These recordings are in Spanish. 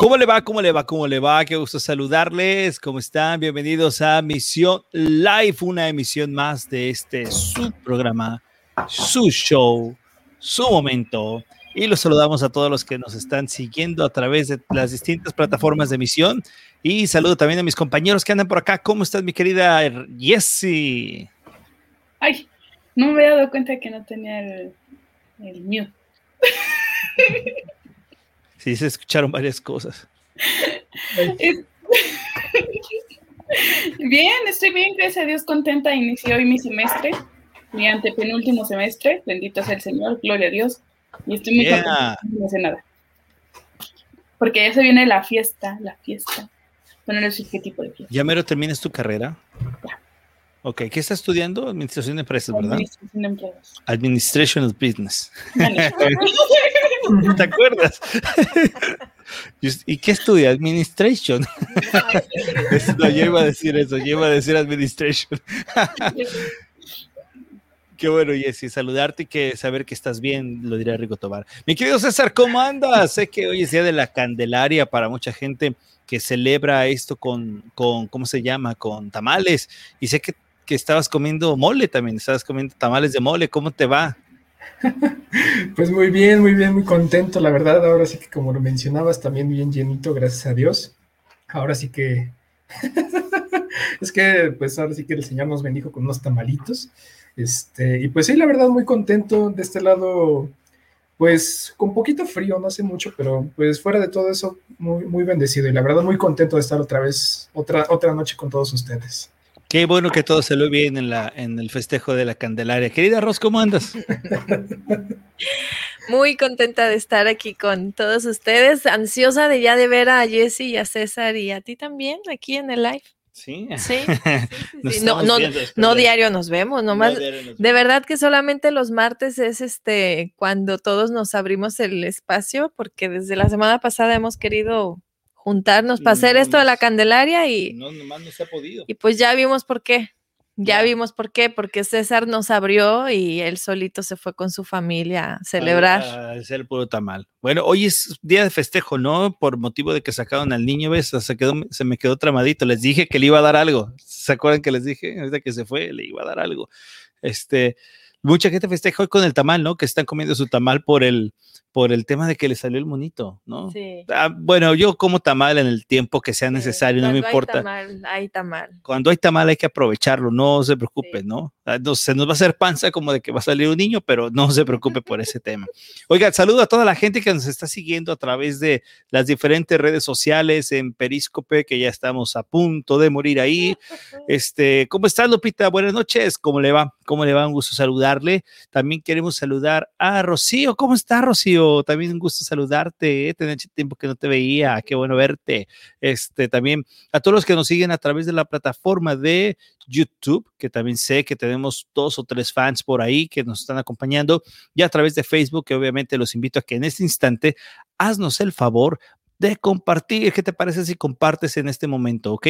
¿Cómo le va? ¿Cómo le va? ¿Cómo le va? Qué gusto saludarles. ¿Cómo están? Bienvenidos a Misión Live, una emisión más de este su programa, su show, su momento. Y los saludamos a todos los que nos están siguiendo a través de las distintas plataformas de emisión. Y saludo también a mis compañeros que andan por acá. ¿Cómo estás, mi querida Jessie? Ay, no me había dado cuenta que no tenía el, el mute. Sí, se escucharon varias cosas. Bien, estoy bien, gracias a Dios, contenta. Inicié hoy mi semestre, mi antepenúltimo semestre. Bendito sea el Señor, gloria a Dios. Y estoy muy contenta, no sé nada. Porque ya se viene la fiesta, la fiesta. Bueno, no sé qué tipo de fiesta. ¿Ya mero terminas tu carrera? Ya. Ok, ¿qué estás estudiando? Administración de empresas, ¿verdad? Administración de empresas. Administration of Business. ¿Te acuerdas? ¿Y qué estudia? Administration. no, yo iba a decir eso, yo iba a decir Administration. Qué bueno, Jessy, saludarte y que saber que estás bien, lo dirá Rico Tobar. Mi querido César, ¿cómo andas? Sé que hoy es día de la Candelaria para mucha gente que celebra esto con, con ¿cómo se llama? Con tamales. Y sé que, que estabas comiendo mole también, estabas comiendo tamales de mole. ¿Cómo te va? Pues muy bien, muy bien, muy contento, la verdad. Ahora sí que como lo mencionabas, también bien llenito, gracias a Dios. Ahora sí que es que pues ahora sí que el Señor nos bendijo con unos tamalitos. Este, y pues sí, la verdad, muy contento de este lado, pues con poquito frío, no hace mucho, pero pues fuera de todo eso, muy, muy bendecido. Y la verdad, muy contento de estar otra vez, otra, otra noche con todos ustedes. Qué bueno que todo se lo bien en, la, en el festejo de la Candelaria. Querida Ros, ¿cómo andas? Muy contenta de estar aquí con todos ustedes, ansiosa de ya de ver a Jesse y a César y a ti también aquí en el live. Sí. Sí. sí, sí. No, no, no diario nos vemos, nomás. No nos de verdad que solamente los martes es este cuando todos nos abrimos el espacio, porque desde la semana pasada hemos querido juntarnos para hacer esto de la Candelaria y no, nomás no se ha podido. Y pues ya vimos por qué. Ya vimos por qué, porque César nos abrió y él solito se fue con su familia a celebrar. A hacer el puro tamal. Bueno, hoy es día de festejo, ¿no? Por motivo de que sacaron al niño, ¿ves? Se, quedó, se me quedó tramadito. Les dije que le iba a dar algo. ¿Se acuerdan que les dije? Desde que se fue, le iba a dar algo. Este, mucha gente festeja hoy con el tamal, ¿no? Que están comiendo su tamal por el, por el tema de que le salió el monito, ¿no? Sí. Ah, bueno, yo como tamal en el tiempo que sea necesario, no me importa. Hay tamal, hay tamal. Cuando hay tamal hay que aprovecharlo, no se preocupe, sí. ¿no? Ah, no, se nos va a hacer panza como de que va a salir un niño, pero no se preocupe por ese tema. Oiga, saludo a toda la gente que nos está siguiendo a través de las diferentes redes sociales en Periscope, que ya estamos a punto de morir ahí. Este, ¿cómo está Lupita? Buenas noches, ¿cómo le va? ¿Cómo le va? Un gusto saludarle. También queremos saludar a Rocío. ¿Cómo está, Rocío? También un gusto saludarte. ¿eh? Tenía tiempo que no te veía. Qué bueno verte. Este, también a todos los que nos siguen a través de la plataforma de YouTube, que también sé que tenemos dos o tres fans por ahí que nos están acompañando, y a través de Facebook, que obviamente los invito a que en este instante haznos el favor de compartir. ¿Qué te parece si compartes en este momento? ¿Ok?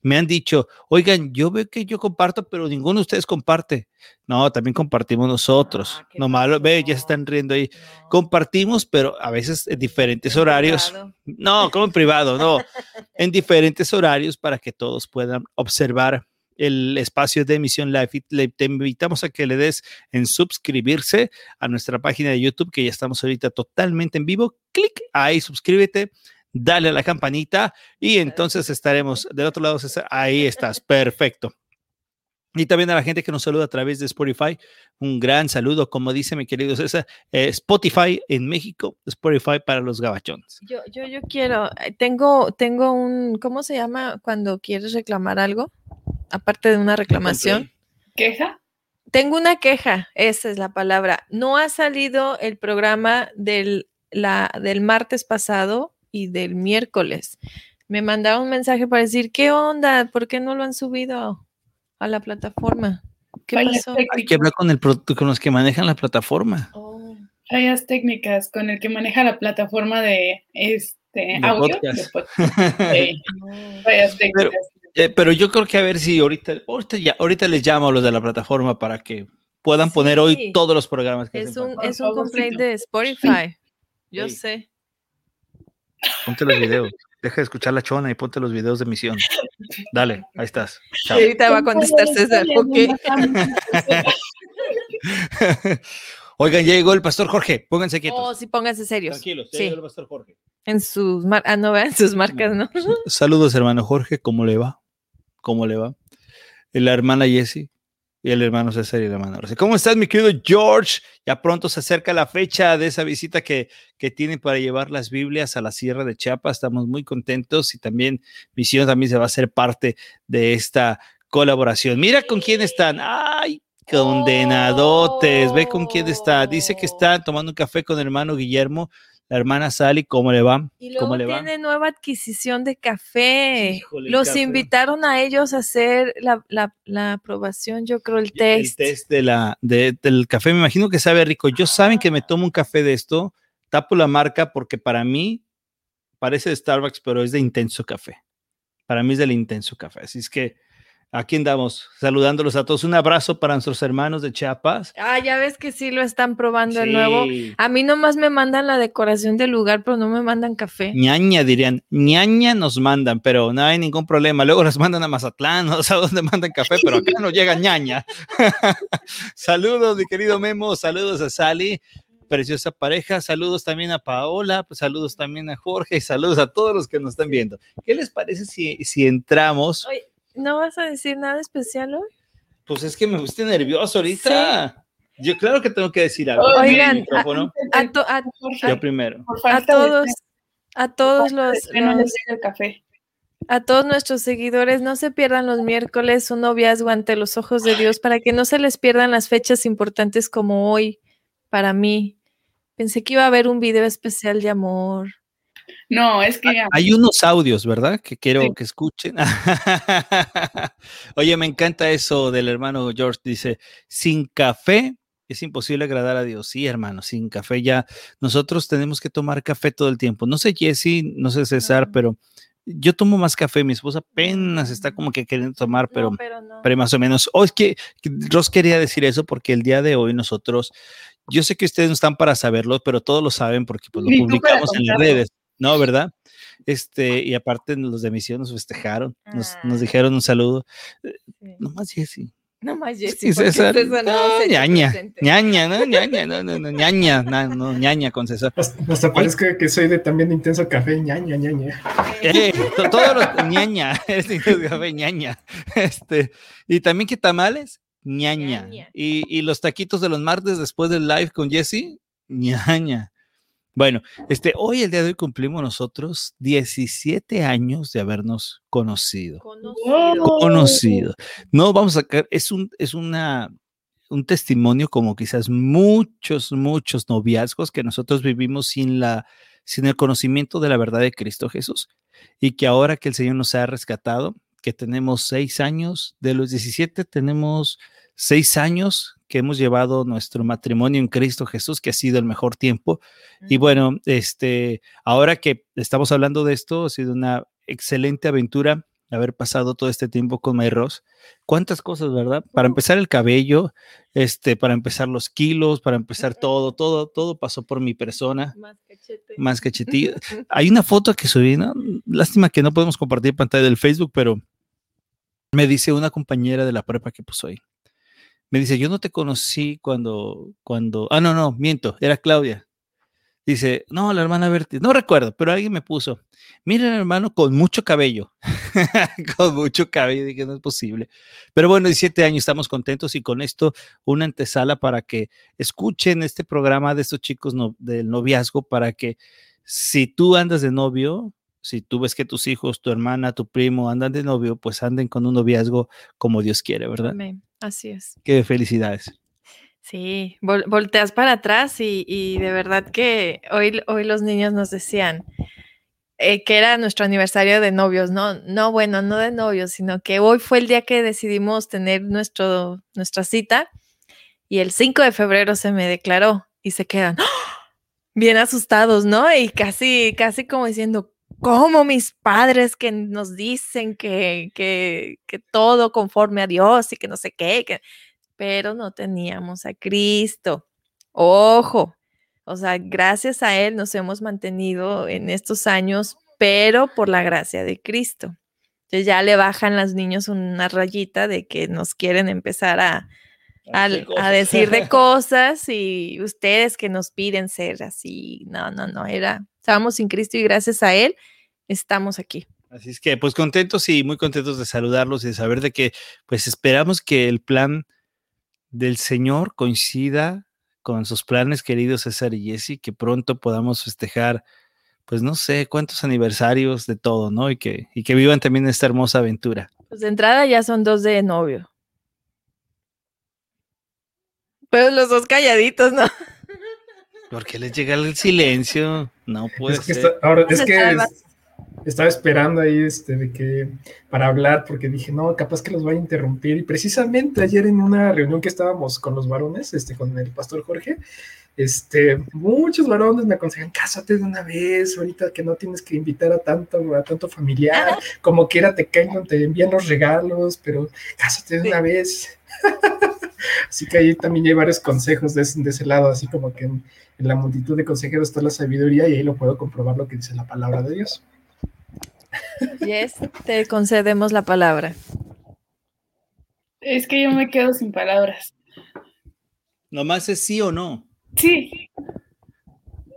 Me han dicho, oigan, yo veo que yo comparto, pero ninguno de ustedes comparte. No, también compartimos nosotros. Ah, no malo, ve, ya se están riendo ahí. No. Compartimos, pero a veces en diferentes en horarios. Privado. No, como en privado, no. en diferentes horarios para que todos puedan observar el espacio de emisión live. Le, te invitamos a que le des en suscribirse a nuestra página de YouTube, que ya estamos ahorita totalmente en vivo. Clic ahí, suscríbete, dale a la campanita y entonces estaremos del otro lado. Ahí estás, perfecto. Y también a la gente que nos saluda a través de Spotify, un gran saludo, como dice mi querido César, eh, Spotify en México, Spotify para los gabachones. Yo, yo, yo quiero, tengo, tengo un, ¿cómo se llama cuando quieres reclamar algo? Aparte de una reclamación. ¿Queja? Tengo una queja, esa es la palabra. No ha salido el programa del, la, del martes pasado y del miércoles. Me mandaron un mensaje para decir, ¿qué onda? ¿Por qué no lo han subido a la plataforma? ¿Qué Fallas pasó? técnicas. Hay que hablar con, el, con los que manejan la plataforma. Oh, Fallas técnicas con el que maneja la plataforma de este De audio. podcast. de podcast. Sí, no. fallas técnicas. Eh, pero yo creo que a ver si ahorita, ahorita, ya, ahorita les llamo a los de la plataforma para que puedan poner hoy todos los programas que Es un, es un complaint de Spotify. Yo Sí. sé. Ponte los videos. Deja de escuchar la chona y ponte los videos de misión. Dale, ahí estás. Y ahorita va a contestar César. Ok. Oigan, ya llegó el pastor Jorge. Pónganse quietos. Oh, sí, pónganse serios. Tranquilos, ya Sí. llegó el pastor Jorge. En sus, mar ah, no, en sus marcas, ¿no? Saludos, hermano Jorge. ¿Cómo le va? ¿Cómo le va? La hermana Jessie y el hermano César y la hermana Rosa. ¿Cómo estás, mi querido George? Ya pronto se acerca la fecha de esa visita que, que tienen para llevar las Biblias a la Sierra de Chiapas. Estamos muy contentos y también Misión también se va a ser parte de esta colaboración. Mira con quién están. ¡Ay! Condenadotes, ve con quién está. Dice que está tomando un café con el hermano Guillermo, la hermana Sally. ¿Cómo le va? Y ¿Cómo luego le va? tiene nueva adquisición de café. Híjole, Los café. invitaron a ellos a hacer la, la- la aprobación, yo creo, el test. El test de la, de- del café, me imagino que sabe rico. Yo saben que me tomo un café de esto, tapo la marca porque para mí parece de Starbucks, pero es de intenso café. Para mí es del intenso café. Así es que aquí andamos saludándolos a todos. Un abrazo para nuestros hermanos de Chiapas. Ah, ya ves que sí lo están probando de nuevo. A mí nomás me mandan la decoración del lugar, pero no me mandan café. ñaña dirían, ñaña nos mandan, pero no hay ningún problema. Luego nos mandan a Mazatlán, no sé a dónde mandan café, pero acá no llega ñaña. saludos, mi querido Memo, saludos a Sally, preciosa pareja, saludos también a Paola, pues saludos también a Jorge y saludos a todos los que nos están viendo. ¿Qué les parece si, si entramos? Oye, ¿No vas a decir nada especial hoy? Pues es que me puse nervioso ahorita. Yo claro que tengo que decir algo. Oigan, El micrófono, A, to- a- Jorge, yo primero. a todos, a todos los, fe no les los- llega el café. a todos nuestros seguidores, no se pierdan los miércoles un noviazgo ante los ojos de Dios para que no se les pierdan las fechas importantes como hoy para mí. Pensé que iba a haber un video especial de amor. No, es que Hay unos audios, ¿verdad? Que quiero Sí. que escuchen. Oye, me encanta eso del hermano George. Dice, sin café es imposible agradar a Dios. Sí, hermano, sin café ya. Nosotros tenemos que tomar café todo el tiempo. No sé, Jesse, no sé, César, No. pero yo tomo más café. Mi esposa apenas está como que queriendo tomar, pero... no, pero no. pero más o menos. Oh, es que Ross quería decir eso porque el día de hoy nosotros, yo sé que ustedes no están para saberlo, pero todos lo saben porque pues, lo publicamos en las redes, ¿no? ¿Verdad? Este, y aparte los de misión nos festejaron, nos, nos Ah. dijeron un saludo. Sí. Nomás Jessy. No más Sí, Jessy, porque César. César no No, ñaña, ñaña, no, ñaña, no, no, no, ñaña, no, no, ñaña con César. Hasta, parezca que soy de también de intenso café, ñaña, ñaña. Eh, to- todos los ñaña, este de café, ñaña. Este, y también que tamales, ñaña. Ñaña. Y, y los taquitos de los martes después del live con Jesse, ñaña. Bueno, este, hoy el día de hoy cumplimos nosotros 17 años de habernos conocido. Conocido. Conocido. No vamos a sacar, es un, es una, un testimonio como quizás muchos, muchos noviazgos que nosotros vivimos sin la, sin el conocimiento de la verdad de Cristo Jesús y que ahora que el Señor nos ha rescatado, que tenemos seis años, de los 17 tenemos seis años que hemos llevado nuestro matrimonio en Cristo Jesús, que ha sido el mejor tiempo. Y bueno, este, ahora que estamos hablando de esto, ha sido una excelente aventura haber pasado todo este tiempo con Mayros. Cuántas cosas, ¿verdad? Para empezar el cabello, este, para empezar los kilos, para empezar todo, todo, todo pasó por mi persona, Más cachete. más cachetillo. Hay una foto que subí, ¿no? Lástima que no podemos compartir pantalla del Facebook, pero me dice una compañera de la prepa que puso ahí. Me dice, yo no te conocí cuando, cuando, ah, no, no, miento, era Claudia. Dice, no, la hermana Berti, no recuerdo, pero alguien me puso, miren hermano, con mucho cabello, con mucho cabello, dije, no es posible. Pero bueno, 17 años, estamos contentos y con esto una antesala para que escuchen este programa de estos chicos del noviazgo, para que si tú andas de novio, si tú ves que tus hijos, tu hermana, tu primo andan de novio, pues anden con un noviazgo como Dios quiere, ¿verdad? Amén. Así es. Qué felicidades. Sí, vol- volteas para atrás y, y de verdad que hoy, hoy los niños nos decían eh, que era nuestro aniversario de novios, no, no, bueno, no de novios, sino que hoy fue el día que decidimos tener nuestro, nuestra cita y el 5 de febrero se me declaró y se quedan ¡ah! bien asustados, ¿no? Y casi, casi como diciendo, ¿cómo mis padres que nos dicen que, que, todo conforme a Dios y que no sé qué? Pero no teníamos a Cristo. Ojo, O sea, gracias a Él nos hemos mantenido en estos años, pero por la gracia de Cristo. Entonces ya le bajan los niños una rayita de que nos quieren empezar a, a, decir de cosas y ustedes que nos piden ser así. No, no, no, era, estábamos sin Cristo y gracias a Él estamos aquí. Así es que, pues contentos y muy contentos de saludarlos y de saber de que, pues esperamos que el plan del Señor coincida con sus planes, queridos César y Jesse, que pronto podamos festejar, pues no sé cuántos aniversarios de todo, ¿no? Y que, y que vivan también esta hermosa aventura. Pues de entrada ya son dos de novio. Pero los dos calladitos, ¿no? ¿Por qué les llega el silencio? No puede es que ser. ahora, es que estaba esperando ahí este, de que, para hablar, porque dije, no, capaz que los va a interrumpir. Y precisamente ayer en una reunión que estábamos con los varones, este, con el pastor Jorge, este, muchos varones me aconsejan, cásate de una vez, ahorita que no tienes que invitar a tanto, a tanto familiar, como quiera te caen, te envían los regalos, pero cásate de una vez. así que ahí también hay varios consejos de, ese lado, así como que en la multitud de consejeros está la sabiduría y ahí lo puedo comprobar lo que dice la palabra de Dios. Yes, te concedemos la palabra. Es que yo me quedo sin palabras. Nomás es sí o no. Sí.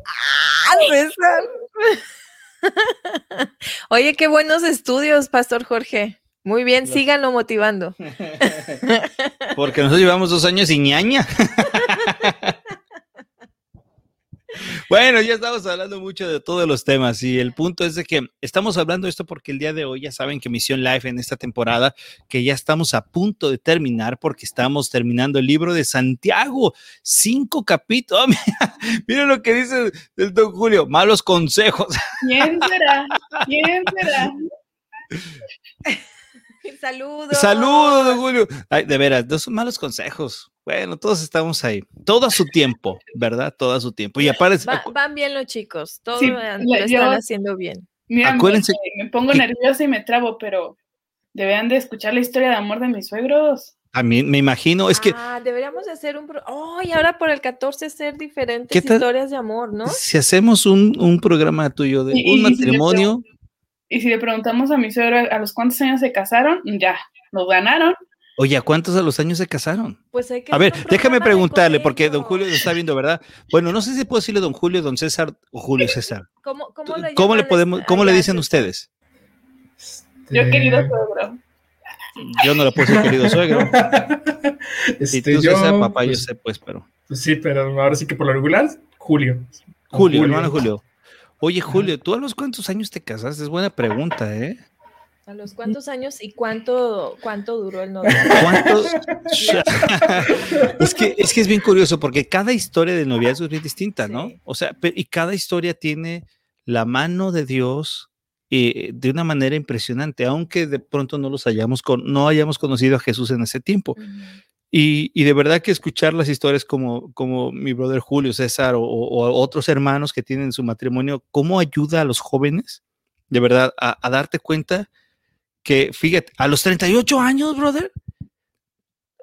Ah, Oye, qué buenos estudios, Pastor Jorge. Muy bien, síganlo motivando. Porque nosotros llevamos dos años sin ñaña. Bueno, ya estamos hablando mucho de todos los temas y el punto es de que estamos hablando esto porque el día de hoy ya saben que Misión Live en esta temporada, que ya estamos a punto de terminar porque estamos terminando el libro de Santiago, cinco capítulos. miren lo que dice el don Julio, malos consejos. ¿Quién será? ¿Quién será? Saludos. Saludos, don Julio. Ay, de veras, no son malos consejos. Bueno, todos estamos ahí. Todo a su tiempo, ¿verdad? Todo a su tiempo. Y aparece. van bien los chicos, todo lo están haciendo bien. Acuérdense. Me, pongo nerviosa y me trabo, pero deberían de escuchar la historia de amor de mis suegros. A mí me imagino, es que. Ah, deberíamos de hacer un. Oh, y ahora por el 14 ser diferentes historias de amor, ¿no? Si hacemos un, programa tuyo de un matrimonio. Y si le preguntamos a mi suegro a los cuántos años se casaron, ya, nos ganaron. Oye, ¿a cuántos a los años se casaron? Pues hay que a ver, déjame preguntarle, porque don Julio lo está viendo, ¿verdad? Bueno, no sé si puedo decirle don Julio, don César o Julio César. ¿Cómo, cómo, le, ¿Cómo le podemos, cómo le dicen ustedes? Yo este, querido suegro. Yo no le puedo decir querido suegro. Este, y tú, yo, César, papá, yo pues, sé, pues, pero. Pues sí, pero ahora sí que por lo regular, Julio. Julio, hermano Julio. Oye, Julio, ¿tú a los cuántos años te casaste? Es buena pregunta, ¿eh? ¿A los cuántos años y cuánto, cuánto duró el novio? es, que, es que es bien curioso porque cada historia de noviazgo es bien distinta, ¿no? O sea, y cada historia tiene la mano de Dios eh, de una manera impresionante, aunque de pronto no los hayamos, con, no hayamos conocido a Jesús en ese tiempo. Y, y, de verdad que escuchar las historias como, como mi brother Julio César o, o, otros hermanos que tienen su matrimonio, cómo ayuda a los jóvenes, de verdad, a, a darte cuenta que, fíjate, a los 38 años, brother.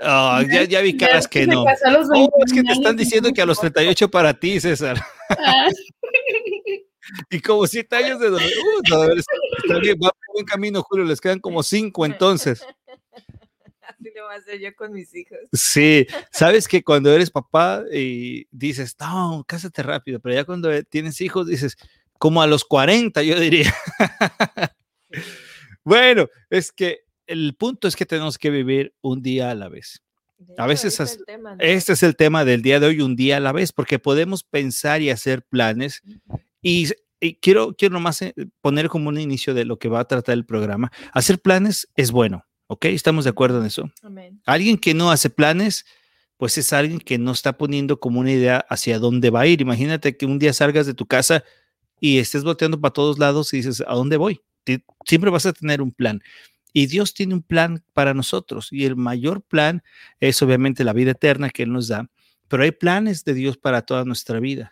Oh, ya, ya, vi caras que no. Oh, es que te están diciendo que a los 38 para ti, César. Ah. y como 7 años de dolor. Uh, está bien, va por buen camino, Julio. Les quedan como 5 entonces. Así lo voy a hacer yo con mis hijos. Sí, sabes que cuando eres papá y dices, no, cásate rápido, pero ya cuando tienes hijos dices, como a los 40, yo diría. Bueno, es que el punto es que tenemos que vivir un día a la vez. a veces este es el tema del día de hoy, un día a la vez, porque podemos pensar y hacer planes. Y, quiero, quiero nomás eh, poner como un inicio de lo que va a tratar el programa. Hacer planes es bueno, ¿ok? Estamos de acuerdo en eso. Alguien que no hace planes, pues es alguien que no está poniendo como una idea hacia dónde va a ir. Imagínate que un día salgas de tu casa y estés volteando para todos lados y dices, ¿a dónde voy? siempre vas a tener un plan. Y Dios tiene un plan para nosotros y el mayor plan es obviamente la vida eterna que Él nos da, pero hay planes de Dios para toda nuestra vida.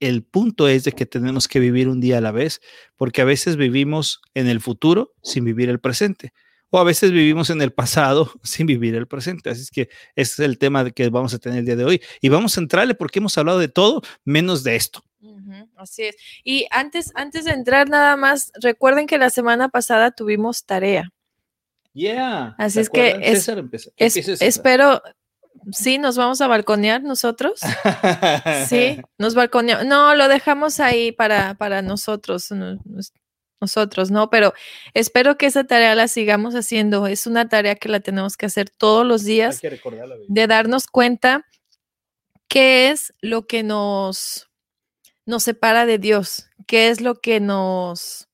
El punto es de que tenemos que vivir un día a la vez, porque a veces vivimos en el futuro sin vivir el presente. O a veces vivimos en el pasado sin vivir el presente. Así es que ese es el tema que vamos a tener el día de hoy. Y vamos a entrarle porque hemos hablado de todo menos de esto. así es. Y antes, antes de entrar nada más, recuerden que la semana pasada tuvimos tarea. Yeah. Así es que espero, sí, nos vamos a balconear nosotros. sí, nos balconeamos. No, lo dejamos ahí para, para nosotros, nosotros, ¿no? Pero espero que esa tarea la sigamos haciendo. Es una tarea que la tenemos que hacer todos los días. de darnos cuenta qué es lo que nos, nos separa de Dios, qué es lo que nos,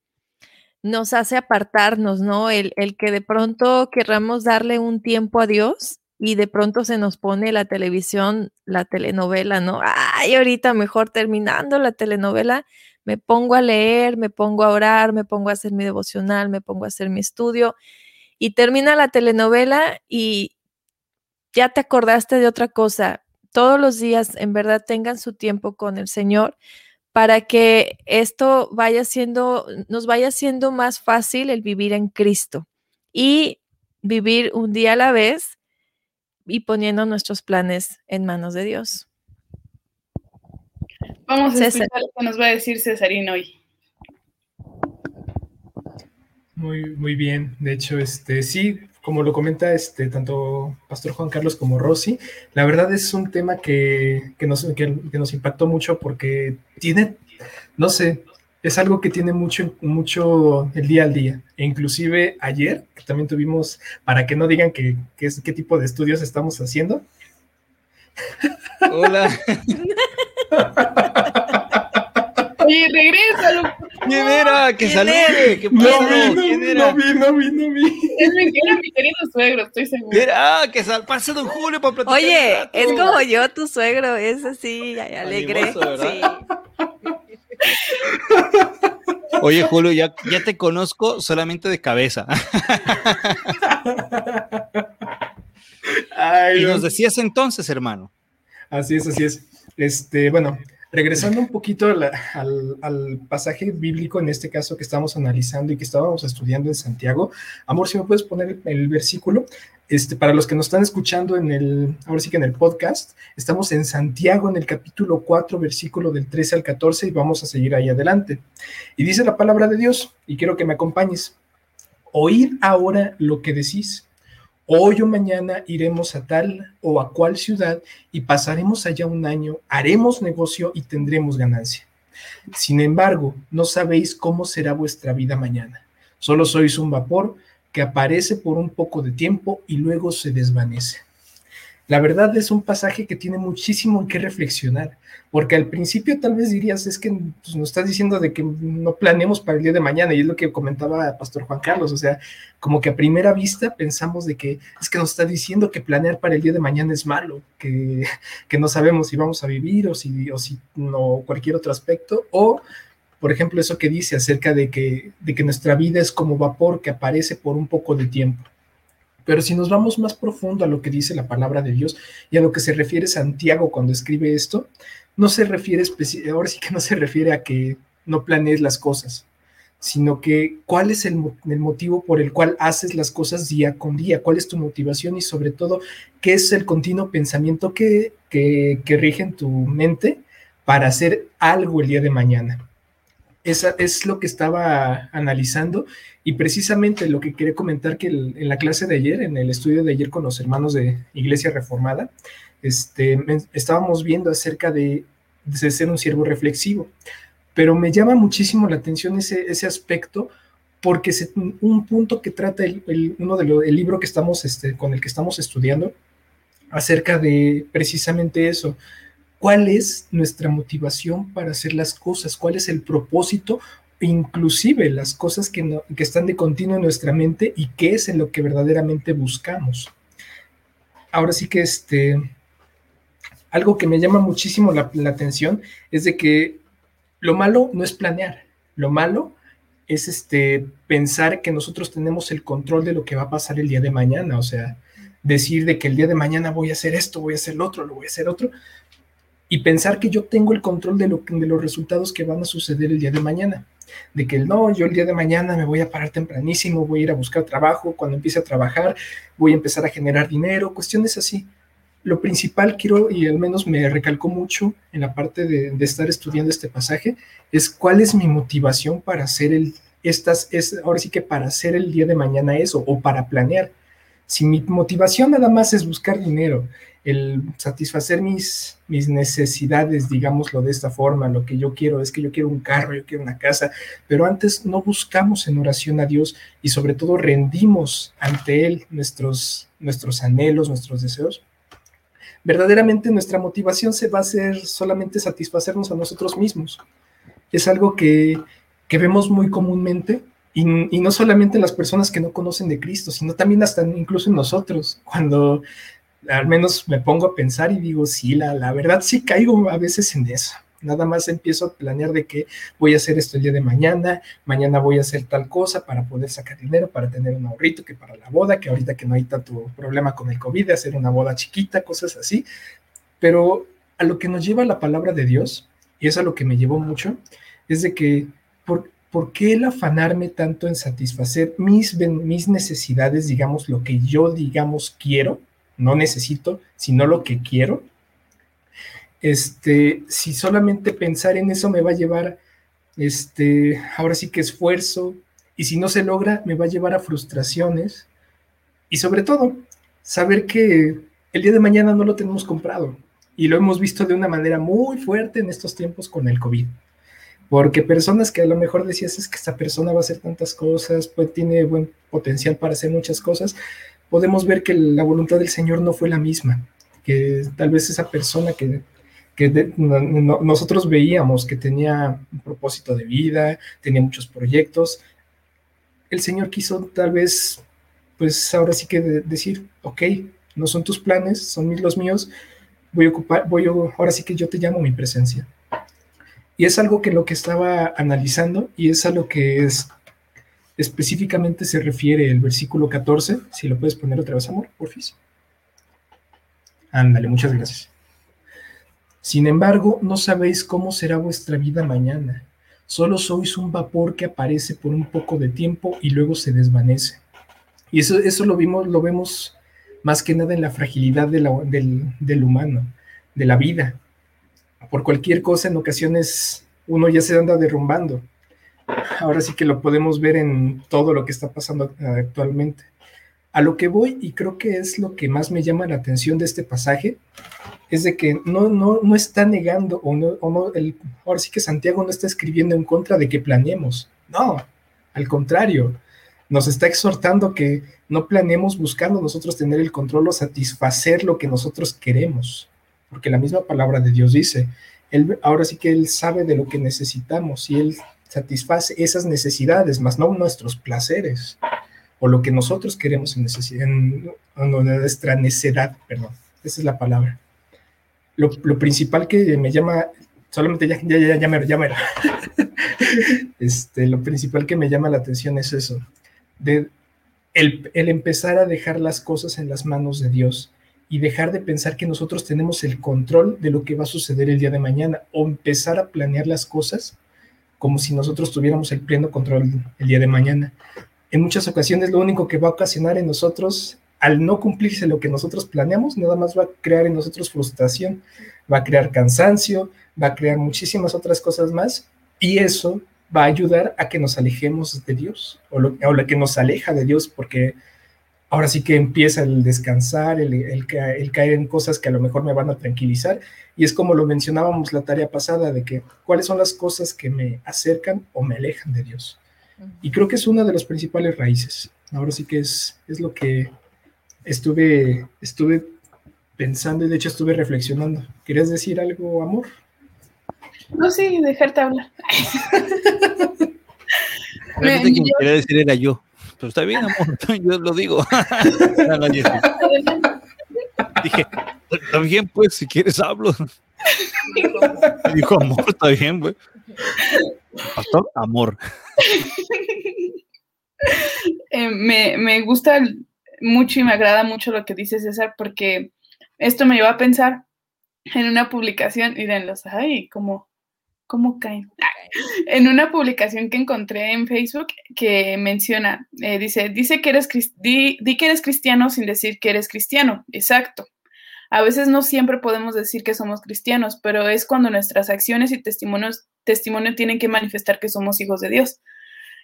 nos hace apartarnos, ¿no? El, el que de pronto querramos darle un tiempo a Dios y de pronto se nos pone la televisión, la telenovela, ¿no? Ay, ahorita mejor terminando la telenovela, me pongo a leer, me pongo a orar, me pongo a hacer mi devocional, me pongo a hacer mi estudio y termina la telenovela y ya te acordaste de otra cosa. Todos los días, en verdad, tengan su tiempo con el Señor para que esto vaya siendo, nos vaya siendo más fácil el vivir en Cristo y vivir un día a la vez y poniendo nuestros planes en manos de Dios. Vamos a escuchar lo que nos va a decir Cesarín hoy. Muy, muy bien. De hecho, este sí, como lo comenta este, tanto Pastor Juan Carlos como Rosy, la verdad es un tema que, nos, que nos impactó mucho porque tiene, no sé, es algo que tiene mucho, mucho el día al día. E inclusive ayer, que también tuvimos, para que no digan que, es, qué tipo de estudios estamos haciendo. Hola. Oye, regrésalo. ¿Quién era? Que salude. ¿Qué pasó? No vi, no, ¿Quién era? No vi, no vi, no vi. Es mi, era mi querido suegro, estoy seguro. Era, que sal, pase don Julio para platicar. Oye, es como yo, tu suegro, es así, alegre. sí. Oye, Julio, ya, ya te conozco solamente de cabeza. y nos decías entonces, hermano. Así es, así es. Este, bueno, regresando un poquito al, pasaje bíblico, en este caso que estamos analizando y que estábamos estudiando en Santiago. Amor, si me puedes poner el versículo, este, para los que nos están escuchando en el, ahora sí que en el podcast, estamos en Santiago en el capítulo 4, versículo del 13 al 14 y vamos a seguir ahí adelante. Y dice la palabra de Dios, y quiero que me acompañes. Oíd ahora lo que decís. Hoy o mañana iremos a tal o a cual ciudad y pasaremos allá un año, haremos negocio y tendremos ganancia. Sin embargo, no sabéis cómo será vuestra vida mañana. Solo sois un vapor que aparece por un poco de tiempo y luego se desvanece. La verdad es un pasaje que tiene muchísimo en qué reflexionar, porque al principio tal vez dirías, es que pues, nos estás diciendo de que no planeemos para el día de mañana, y es lo que comentaba Pastor Juan Carlos, o sea, como que a primera vista pensamos de que es que nos está diciendo que planear para el día de mañana es malo, que, que no sabemos si vamos a vivir o si, o si no cualquier otro aspecto, o por ejemplo, eso que dice acerca de que, de que nuestra vida es como vapor que aparece por un poco de tiempo. Pero si nos vamos más profundo a lo que dice la palabra de Dios y a lo que se refiere Santiago cuando escribe esto, no se refiere, ahora sí que no se refiere a que no planees las cosas, sino que cuál es el, motivo por el cual haces las cosas día con día, cuál es tu motivación y sobre todo qué es el continuo pensamiento que, que, que rige en tu mente para hacer algo el día de mañana. Esa es lo que estaba analizando y precisamente lo que quería comentar que en la clase de ayer, en el estudio de ayer con los hermanos de Iglesia Reformada, este, estábamos viendo acerca de, ser un siervo reflexivo, pero me llama muchísimo la atención ese, ese aspecto porque es un punto que trata el, uno del libro que estamos, este, con el que estamos estudiando acerca de precisamente eso, cuál es nuestra motivación para hacer las cosas, cuál es el propósito, inclusive las cosas que, están de continuo en nuestra mente y qué es en lo que verdaderamente buscamos. Ahora sí que este, algo que me llama muchísimo la, atención es de que lo malo no es planear, lo malo es este, pensar que nosotros tenemos el control de lo que va a pasar el día de mañana, o sea, decir de que el día de mañana voy a hacer esto, voy a hacer lo otro, lo voy a hacer otro, y pensar que yo tengo el control de, lo, de los resultados que van a suceder el día de mañana. De que no, yo el día de mañana me voy a parar tempranísimo, voy a ir a buscar trabajo, cuando empiece a trabajar voy a empezar a generar dinero, cuestiones así. Lo principal quiero, y al menos me recalcó mucho en la parte de, de estar estudiando este pasaje, es cuál es mi motivación para hacer el, estas, es, ahora sí que para hacer el día de mañana eso, o para planear. Si mi motivación nada más es buscar dinero, el satisfacer mis, mis necesidades, digámoslo de esta forma, lo que yo quiero es que yo quiero un carro, yo quiero una casa, pero antes no buscamos en oración a Dios y sobre todo rendimos ante Él nuestros, nuestros anhelos, nuestros deseos. Verdaderamente nuestra motivación se va a hacer solamente satisfacernos a nosotros mismos. Es algo que, que vemos muy comúnmente y, y, no solamente en las personas que no conocen de Cristo, sino también hasta incluso en nosotros, cuando al menos me pongo a pensar y digo, sí, la, verdad sí caigo a veces en eso. Nada más empiezo a planear de que voy a hacer esto el día de mañana, mañana voy a hacer tal cosa para poder sacar dinero, para tener un ahorrito, que para la boda, que ahorita que no hay tanto problema con el COVID, hacer una boda chiquita, cosas así. Pero a lo que nos lleva la palabra de Dios, y es a lo que me llevó mucho, es de que, ¿por, ¿por qué el afanarme tanto en satisfacer mis, mis necesidades, digamos, lo que yo, digamos, quiero? No necesito, sino lo que quiero. Este, si solamente pensar en eso me va a llevar, este, ahora sí que esfuerzo, y si no se logra, me va a llevar a frustraciones. Y sobre todo, saber que el día de mañana no lo tenemos comprado. Y lo hemos visto de una manera muy fuerte en estos tiempos con el COVID. Porque personas que a lo mejor decías es que esta persona va a hacer tantas cosas, pues tiene buen potencial para hacer muchas cosas, podemos ver que la voluntad del Señor no fue la misma, que tal vez esa persona que, nosotros veíamos que tenía un propósito de vida, tenía muchos proyectos, el Señor quiso tal vez, pues ahora sí que decir, ok, no son tus planes, son los míos, voy a ocupar, voy a, ahora sí que yo te llamo mi presencia. Y es algo que lo que estaba analizando y es algo que es específicamente se refiere el versículo 14. Si lo puedes poner otra vez, amor, porfis. Ándale, muchas gracias. Sin embargo, no sabéis cómo será vuestra vida mañana. Solo sois un vapor que aparece por un poco de tiempo y luego se desvanece. Y eso, eso lo, vimos, lo vemos más que nada en la fragilidad del, del humano, de la vida. Por cualquier cosa, en ocasiones uno ya se anda derrumbando ahora sí que lo podemos ver en todo lo que está pasando actualmente. A lo que voy, y creo que es lo que más me llama la atención de este pasaje, es de que no, no, no está negando, o no, o el, ahora sí que Santiago no está escribiendo en contra de que planeemos. No, al contrario, nos está exhortando que no planeemos buscando nosotros tener el control o satisfacer lo que nosotros queremos, porque la misma palabra de Dios dice, él, ahora sí que Él sabe de lo que necesitamos y Él satisface esas necesidades, más no nuestros placeres o lo que nosotros queremos en, en, en nuestra necedad, perdón, esa es la palabra. Lo, lo principal que me llama, solamente ya, ya, ya, ya, me, ya me, este, lo principal que me llama la atención es eso, de el, el empezar a dejar las cosas en las manos de Dios y dejar de pensar que nosotros tenemos el control de lo que va a suceder el día de mañana o empezar a planear las cosas como si nosotros tuviéramos el pleno control el día de mañana. En muchas ocasiones lo único que va a ocasionar en nosotros, al no cumplirse lo que nosotros planeamos, nada más va a crear en nosotros frustración, va a crear cansancio, va a crear muchísimas otras cosas más y eso va a ayudar a que nos alejemos de Dios o lo, que nos aleja de Dios porque ahora sí que empieza el descansar, el, el, caer en cosas que a lo mejor me van a tranquilizar. Y es como lo mencionábamos la tarea pasada, de que cuáles son las cosas que me acercan o me alejan de Dios. Y creo que es una de las principales raíces. Ahora sí que es, es lo que estuve, estuve pensando y de hecho estuve reflexionando. ¿Querías decir algo, amor? No, sí, dejarte hablar. Realmente quien quería decir era yo. Pero está bien, amor, yo lo digo. Dije, está bien, pues, si quieres hablo. Dijo, amor, está bien, pues. Pastor, amor. Eh, me, me gusta mucho y me agrada mucho lo que dice César, porque esto me lleva a pensar en una publicación, los ay, como, ¿cómo caen? En una publicación que encontré en Facebook que menciona, eh, dice, dice que eres, di, di que eres cristiano sin decir que eres cristiano. Exacto. A veces no siempre podemos decir que somos cristianos, pero es cuando nuestras acciones y testimonios, testimonio tienen que manifestar que somos hijos de Dios.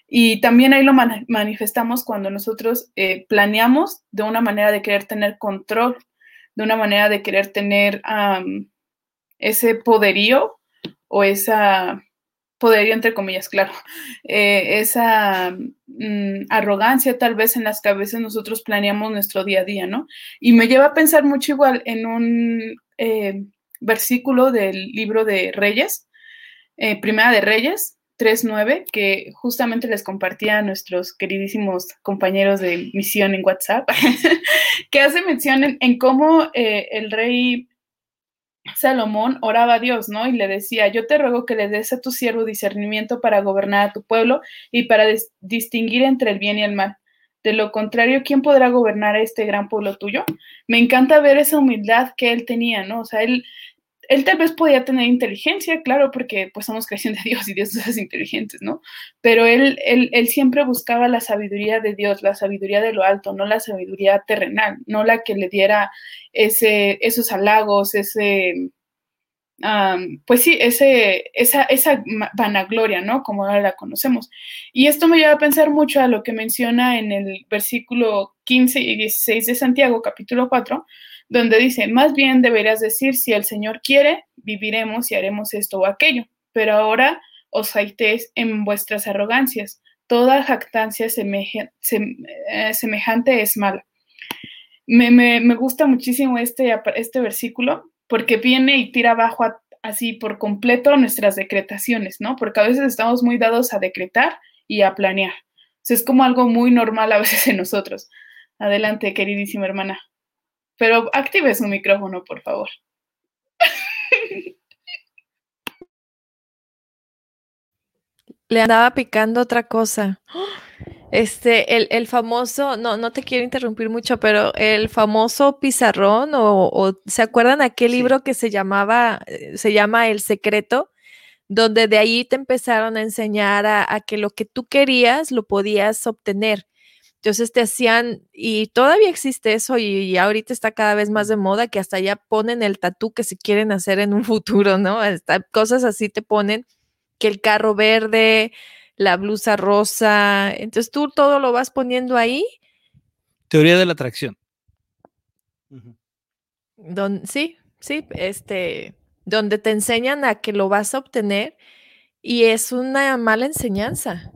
Y también ahí lo manifestamos cuando nosotros eh, planeamos de una manera de querer tener control, de una manera de querer tener ese poderío o esa poderío entre comillas, claro, eh, esa mm, arrogancia tal vez en las que a veces nosotros planeamos nuestro día a día, ¿no? Y me lleva a pensar mucho igual en un eh, versículo del libro de Reyes, Primera de Reyes, 3.9, que justamente les compartía a nuestros queridísimos compañeros de misión en WhatsApp, que hace mención en, cómo eh, el rey Salomón oraba a Dios, ¿no? Y le decía, yo te ruego que le des a tu siervo discernimiento para gobernar a tu pueblo y para distinguir entre el bien y el mal. De lo contrario, ¿quién podrá gobernar a este gran pueblo tuyo? Me encanta ver esa humildad que él tenía, ¿no? O sea, él, él tal vez podía tener inteligencia, claro, porque pues somos creación de Dios y Dios es inteligentes, ¿no? Pero él, él, él, siempre buscaba la sabiduría de Dios, la sabiduría de lo alto, no la sabiduría terrenal, no la que le diera ese, esos halagos, ese, pues sí, ese, esa, esa vanagloria, ¿no? Como ahora la conocemos. Y esto me lleva a pensar mucho a lo que menciona en el versículo 15 y 16 de Santiago, capítulo 4, donde dice, más bien deberías decir, si el Señor quiere, viviremos y haremos esto o aquello, pero ahora os jaitéis en vuestras arrogancias. Toda jactancia eh, semejante es mala. Me, gusta muchísimo este, este versículo porque viene y tira abajo así por completo nuestras decretaciones, ¿no? Porque a veces estamos muy dados a decretar y a planear. es como algo muy normal a veces en nosotros. Adelante, queridísima hermana. Pero active su micrófono, por favor. Le andaba picando otra cosa. Este, el, famoso, no, no te quiero interrumpir mucho, pero el famoso pizarrón, o, ¿se acuerdan aquel libro que se llamaba, se llama El Secreto? Donde de ahí te empezaron a enseñar a, a que lo que tú querías lo podías obtener. Entonces te hacían, y todavía existe eso, y, ahorita está cada vez más de moda, que hasta ya ponen el tatú que se quieren hacer en un futuro, ¿no? cosas así te ponen, que el carro verde, la blusa rosa, entonces tú todo lo vas poniendo ahí. Teoría de la atracción. sí, sí, este, donde te enseñan a que lo vas a obtener y es una mala enseñanza.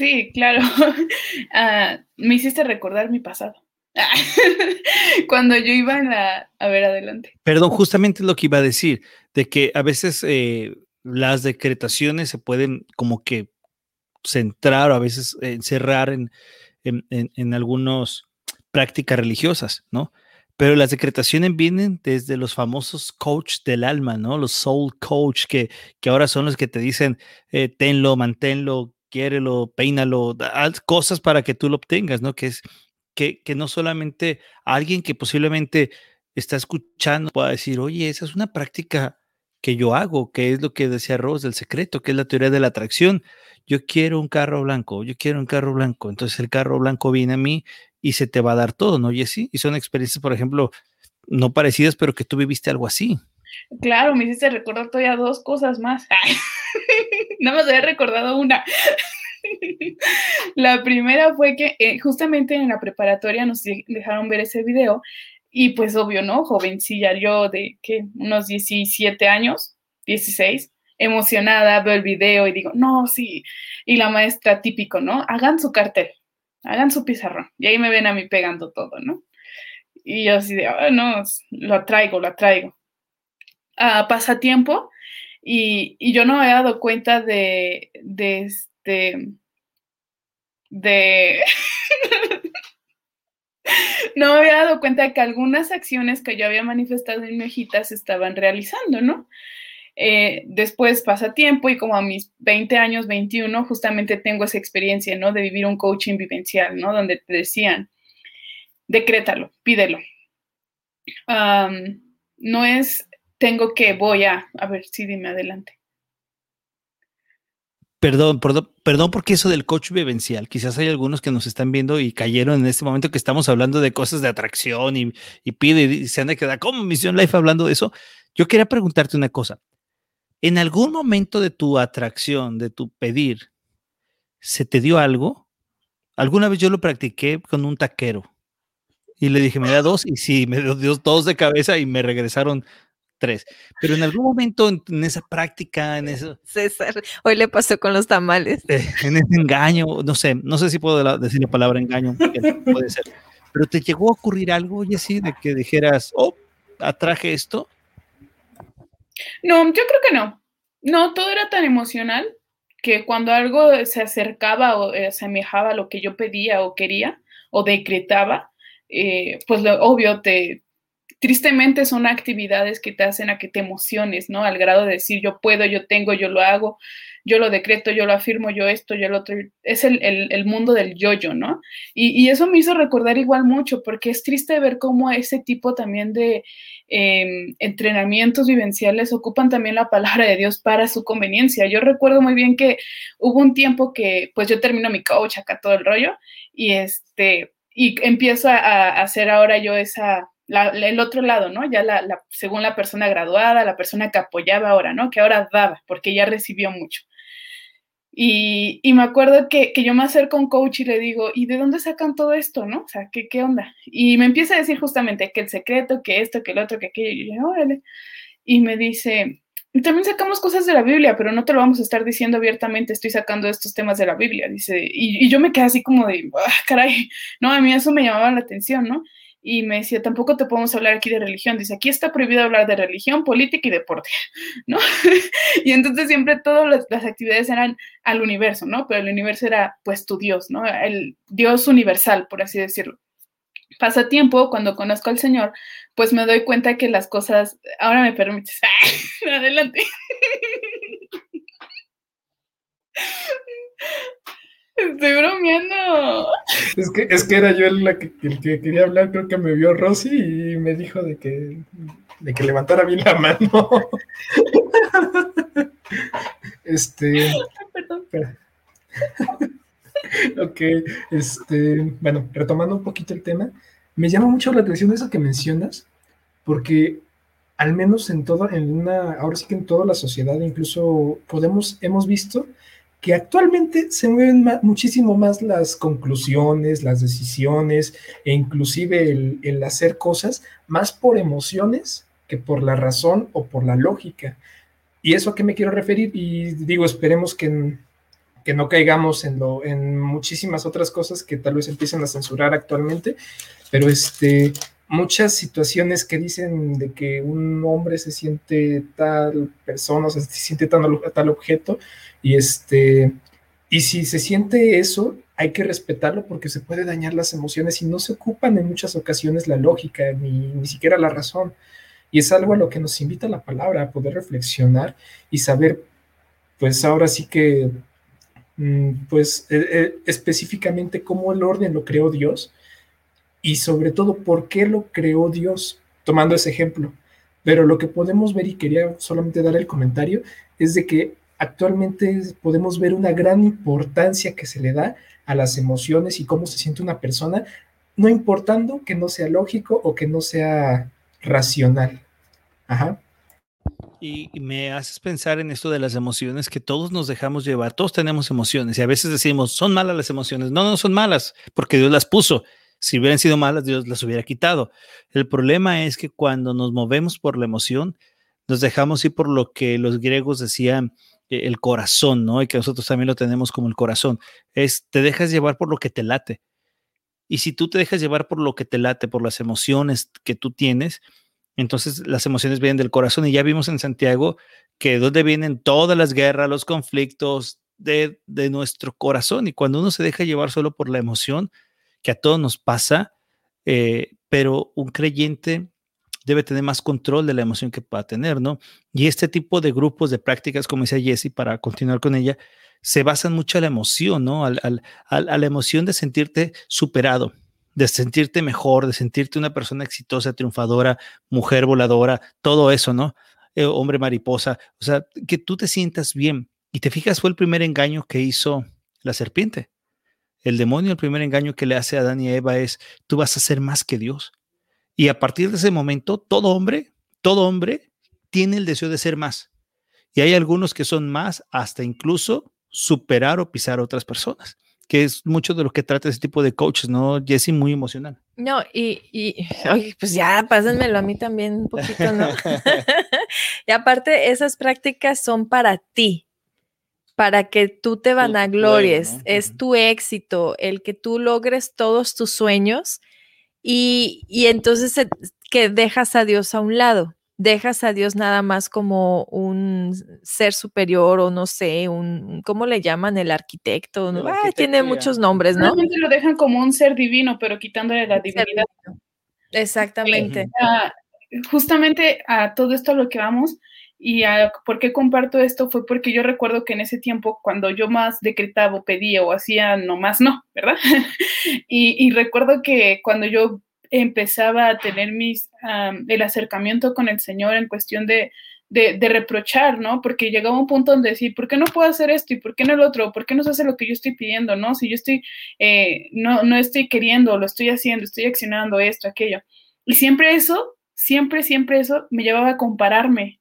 Sí, claro. Ah, me hiciste recordar mi pasado. Cuando yo iba. A ver, adelante. Perdón, justamente lo que iba a decir, de que a veces eh, las decretaciones se pueden como que centrar o a veces encerrar en, en, en, algunas prácticas religiosas, ¿no? Pero las decretaciones vienen desde los famosos coach del alma, ¿no? Los soul coach, que, que ahora son los que te dicen, eh, tenlo, manténlo, quiérelo, peínalo, haz cosas para que tú lo obtengas, ¿no? Que es que, que no solamente alguien que posiblemente está escuchando pueda decir, oye, esa es una práctica que yo hago, que es lo que decía Rose del secreto, que es la teoría de la atracción. Yo quiero un carro blanco, yo quiero un carro blanco. Entonces el carro blanco viene a mí y se te va a dar todo, ¿no? Y así, y son experiencias, por ejemplo, no parecidas, pero que tú viviste algo así. Claro, me hiciste recordar todavía dos cosas más. no me había recordado una. la primera fue que eh, justamente en la preparatoria nos dejaron ver ese video y pues obvio, ¿no? Jovencilla yo de que unos 17 años, 16, emocionada, veo el video y digo, no, sí. Y la maestra típico, ¿no? Hagan su cartel, hagan su pizarrón. Y ahí me ven a mí pegando todo, ¿no? Y yo así de, oh, no, lo traigo, lo traigo. Pasatiempo y, yo no he dado cuenta de, de este, de... no me había dado cuenta de que algunas acciones que yo había manifestado en mi hojita se estaban realizando, ¿no? Eh, después pasa tiempo y como a mis 20 años, 21, justamente tengo esa experiencia, ¿no? De vivir un coaching vivencial, ¿no? Donde te decían, decrétalo, pídelo. no es tengo que, voy a, a ver, sí, dime adelante. Perdón, perdón, perdón porque eso del coach vivencial, quizás hay algunos que nos están viendo y cayeron en este momento que estamos hablando de cosas de atracción y, y pide y se han de quedar como Misión Life hablando de eso. Yo quería preguntarte una cosa. ¿En algún momento de tu atracción, de tu pedir, se te dio algo? Alguna vez yo lo practiqué con un taquero y le dije, me da dos y sí, me dio dos de cabeza y me regresaron tres. Pero en algún momento en, esa práctica, en eso. César, hoy le pasó con los tamales. Eh, en ese engaño, no sé, no sé si puedo decir la palabra engaño, puede ser. Pero te llegó a ocurrir algo, así de que dijeras, oh, atraje esto. No, yo creo que no. No, todo era tan emocional que cuando algo se acercaba o eh, asemejaba a lo que yo pedía o quería o decretaba, eh, pues lo obvio te, tristemente son actividades que te hacen a que te emociones, ¿no? Al grado de decir yo puedo, yo tengo, yo lo hago, yo lo decreto, yo lo afirmo, yo esto, yo lo otro. Es el, mundo del yo-yo, ¿no? Y, eso me hizo recordar igual mucho, porque es triste ver cómo ese tipo también de em, entrenamientos vivenciales ocupan también la palabra de Dios para su conveniencia. Yo recuerdo muy bien que hubo un tiempo que pues yo termino mi coach acá todo el rollo y este y empiezo a hacer ahora yo esa el otro lado, ¿no? Ya la, según la persona graduada, la persona que apoyaba ahora, ¿no? Que ahora daba, porque ya recibió mucho. Y, me acuerdo que, yo me acerco a un coach y le digo, ¿y de dónde sacan todo esto, no? O sea, ¿qué, qué onda? Y me empieza a decir justamente que el secreto, que esto, que el otro, que aquello. Y yo, órale. Y me dice, y también sacamos cosas de la Biblia, pero no te lo vamos a estar diciendo abiertamente, estoy sacando estos temas de la Biblia, dice, y, yo me quedé así como de, ah, caray, no, a mí eso me llamaba la atención, ¿no? Y me decía, tampoco te podemos hablar aquí de religión. Dice, aquí está prohibido hablar de religión, política y deporte, ¿no? y entonces siempre todas las, actividades eran al universo, ¿no? Pero el universo era, pues, tu Dios, ¿no? El Dios universal, por así decirlo. Pasa tiempo, cuando conozco al Señor, pues me doy cuenta que las cosas, ahora me permites, adelante. Estoy bromeando. Es que, es que era yo el, que, el que quería hablar, creo que me vio Rosy y me dijo de que, de que levantara bien la mano. este. Perdón. ok, este, bueno, retomando un poquito el tema, me llama mucho la atención eso que mencionas, porque al menos en todo, en una, ahora sí que en toda la sociedad, incluso podemos, hemos visto que actualmente se mueven muchísimo más las conclusiones, las decisiones e inclusive el, hacer cosas más por emociones que por la razón o por la lógica. ¿Y eso a qué me quiero referir? Y digo, esperemos que, que no caigamos en, lo, en muchísimas otras cosas que tal vez empiecen a censurar actualmente, pero este, muchas situaciones que dicen de que un hombre se siente tal persona, o se siente tal, tal objeto, y este, y si se siente eso, hay que respetarlo porque se puede dañar las emociones y no se ocupan en muchas ocasiones la lógica ni, ni siquiera la razón. Y es algo a lo que nos invita la palabra, a poder reflexionar y saber, pues ahora sí que, mm, pues eh, eh, específicamente cómo el orden lo creó Dios y sobre todo por qué lo creó Dios, tomando ese ejemplo. Pero lo que podemos ver, y quería solamente dar el comentario, es de que actualmente podemos ver una gran importancia que se le da a las emociones y cómo se siente una persona, no importando que no sea lógico o que no sea racional. Ajá. Y, me haces pensar en esto de las emociones, que todos nos dejamos llevar, todos tenemos emociones y a veces decimos, son malas las emociones. No, no son malas, porque Dios las puso. Si hubieran sido malas, Dios las hubiera quitado. El problema es que cuando nos movemos por la emoción, nos dejamos ir por lo que los griegos decían eh, el corazón, ¿no? Y que nosotros también lo tenemos como el corazón. Es, te dejas llevar por lo que te late. Y si tú te dejas llevar por lo que te late, por las emociones que tú tienes, entonces las emociones vienen del corazón. Y ya vimos en Santiago que donde vienen todas las guerras, los conflictos de, de nuestro corazón. Y cuando uno se deja llevar solo por la emoción, que a todos nos pasa, eh, pero un creyente debe tener más control de la emoción que pueda tener, ¿no? Y este tipo de grupos de prácticas, como decía Jessie, para continuar con ella, se basan mucho en la emoción, ¿no? Al, a la emoción de sentirte superado, de sentirte mejor, de sentirte una persona exitosa, triunfadora, mujer voladora, todo eso, ¿no? Eh, hombre mariposa, o sea, que tú te sientas bien. Y te fijas, fue el primer engaño que hizo la serpiente. El demonio, el primer engaño que le hace a Adán y a Eva es, tú vas a ser más que Dios. Y a partir de ese momento, todo hombre, todo hombre tiene el deseo de ser más. Y hay algunos que son más hasta incluso superar o pisar a otras personas que es mucho de lo que trata ese tipo de coaches, ¿no? Jesse, muy emocional. No, y, y oye, pues ya, pásenmelo a mí también un poquito, ¿no? y aparte, esas prácticas son para ti, para que tú te vanaglories, es tu éxito, el que tú logres todos tus sueños y, y entonces que dejas a Dios a un lado dejas a Dios nada más como un ser superior o no sé, un, ¿cómo le llaman? El arquitecto, ¿no? tiene muchos nombres, ¿no? lo dejan como un ser divino, pero quitándole la divinidad. Exactamente. Ah, justamente a todo esto a lo que vamos y a por qué comparto esto fue porque yo recuerdo que en ese tiempo cuando yo más decretaba o pedía o hacía, nomás no, ¿verdad? y, y recuerdo que cuando yo empezaba a tener mis, el acercamiento con el Señor en cuestión de, de, reprochar, ¿no? Porque llegaba un punto donde decir, ¿por qué no puedo hacer esto y por qué no el otro? ¿Por qué no se hace lo que yo estoy pidiendo, no? Si yo estoy, eh, no, no estoy queriendo, lo estoy haciendo, estoy accionando esto, aquello. Y siempre eso, siempre, siempre eso me llevaba a compararme,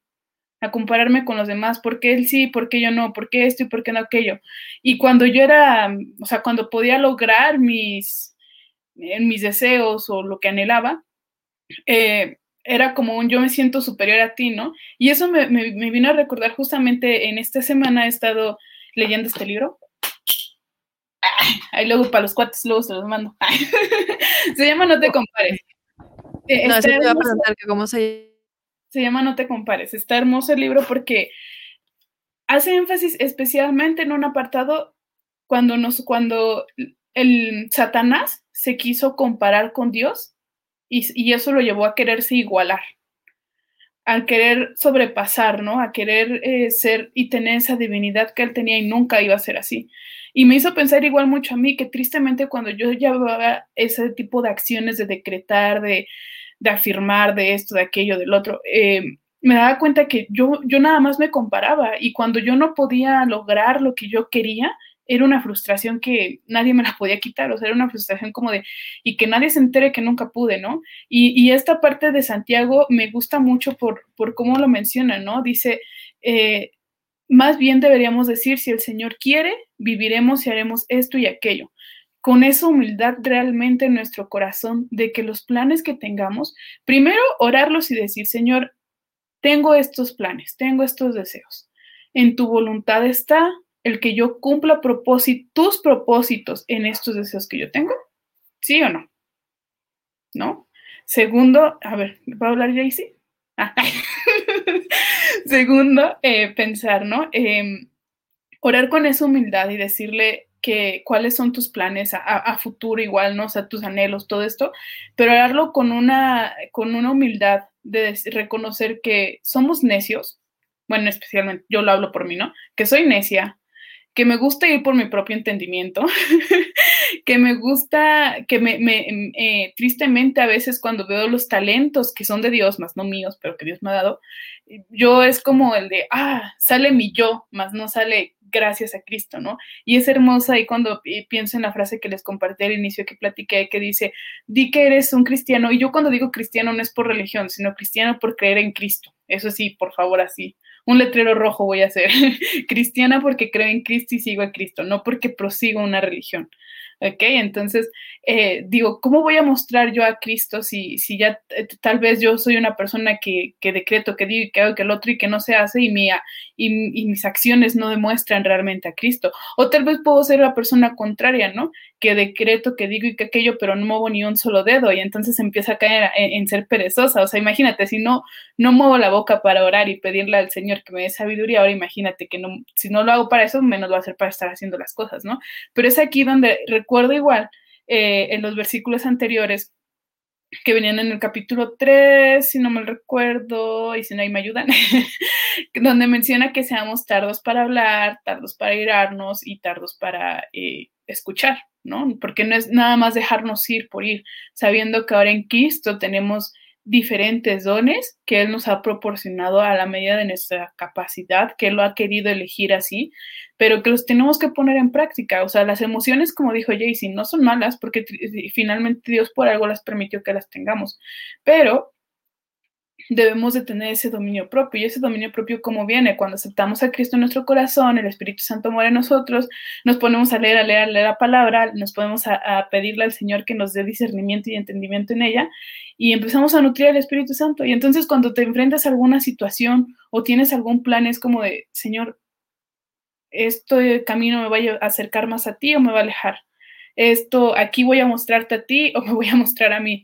a compararme con los demás, ¿por qué él sí, por qué yo no, por qué esto y por qué no aquello? Y cuando yo era, o sea, cuando podía lograr mis, en mis deseos o lo que anhelaba, eh, era como un yo me siento superior a ti, ¿no? Y eso me, vino a recordar justamente en esta semana he estado leyendo este libro. Ahí luego para los cuates, luego se los mando. se llama No te compares. No, te a preguntar que cómo se Se llama No te compares. Está hermoso el libro porque hace énfasis especialmente en un apartado cuando nos, cuando el Satanás se quiso comparar con Dios y, eso lo llevó a quererse igualar, a querer sobrepasar, ¿no? A querer eh, ser y tener esa divinidad que él tenía y nunca iba a ser así. Y me hizo pensar igual mucho a mí que tristemente cuando yo llevaba ese tipo de acciones de decretar, de, afirmar, de esto, de aquello, del otro, eh, me daba cuenta que yo, yo nada más me comparaba y cuando yo no podía lograr lo que yo quería, era una frustración que nadie me la podía quitar, o sea, era una frustración como de, y que nadie se entere que nunca pude, ¿no? Y, esta parte de Santiago me gusta mucho por, por cómo lo menciona, ¿no? Dice, eh, más bien deberíamos decir, si el Señor quiere, viviremos y haremos esto y aquello. Con esa humildad realmente en nuestro corazón de que los planes que tengamos, primero orarlos y decir, Señor, tengo estos planes, tengo estos deseos. En tu voluntad está, el que yo cumpla tus propósitos en estos deseos que yo tengo? ¿Sí o no? ¿No? Segundo, a ver, ¿va a hablar Jaycee? Ah. Segundo, eh, pensar, ¿no? Em, orar con esa humildad y decirle que cuáles son tus planes a, futuro igual, ¿no? O sea, tus anhelos, todo esto, pero orarlo con una, con una humildad de reconocer que somos necios, bueno, especialmente yo lo hablo por mí, ¿no? Que soy necia, que me gusta ir por mi propio entendimiento, que me gusta, que me, me eh, tristemente a veces cuando veo los talentos que son de Dios, más no míos, pero que Dios me ha dado, yo es como el de, ah, sale mi yo, más no sale gracias a Cristo, ¿no? Y es hermosa y cuando pienso en la frase que les compartí al inicio que platiqué, que dice, di que eres un cristiano, y yo cuando digo cristiano no es por religión, sino cristiano por creer en Cristo. Eso sí, por favor, así, un letrero rojo voy a hacer. Cristiana porque creo en Cristo y sigo a Cristo, no porque prosigo una religión. ¿Ok? Entonces, eh, digo, ¿cómo voy a mostrar yo a Cristo si, si ya eh, tal vez yo soy una persona que, que, decreto, que digo y que hago que el otro y que no se hace y, mi, y, y, mis acciones no demuestran realmente a Cristo? O tal vez puedo ser la persona contraria, ¿no? Que decreto, que digo y que aquello, pero no muevo ni un solo dedo y entonces empieza a caer en, ser perezosa. O sea, imagínate, si no, no muevo la boca para orar y pedirle al Señor que me dé sabiduría, ahora imagínate que no, si no lo hago para eso, menos lo va a hacer para estar haciendo las cosas, ¿no? Pero es aquí donde recuerdo igual eh, en los versículos anteriores que venían en el capítulo 3, si no me recuerdo, y si no, ahí me ayudan, donde menciona que seamos tardos para hablar, tardos para irarnos y tardos para eh, escuchar, ¿no? Porque no es nada más dejarnos ir por ir, sabiendo que ahora en Cristo tenemos diferentes dones que Él nos ha proporcionado a la medida de nuestra capacidad, que Él lo ha querido elegir así, pero que los tenemos que poner en práctica. O sea, las emociones, como dijo Jaycee, no son malas porque finalmente Dios por algo las permitió que las tengamos, pero debemos de tener ese dominio propio. Y ese dominio propio, ¿cómo viene? Cuando aceptamos a Cristo en nuestro corazón, el Espíritu Santo muere en nosotros, nos ponemos a leer, a leer, a leer la palabra, nos ponemos a, a, pedirle al Señor que nos dé discernimiento y entendimiento en ella, y empezamos a nutrir al Espíritu Santo. Y entonces cuando te enfrentas a alguna situación o tienes algún plan, es como de, Señor, este camino me va a acercar más a ti o me va a alejar. Esto, aquí voy a mostrarte a ti o me voy a mostrar a mí.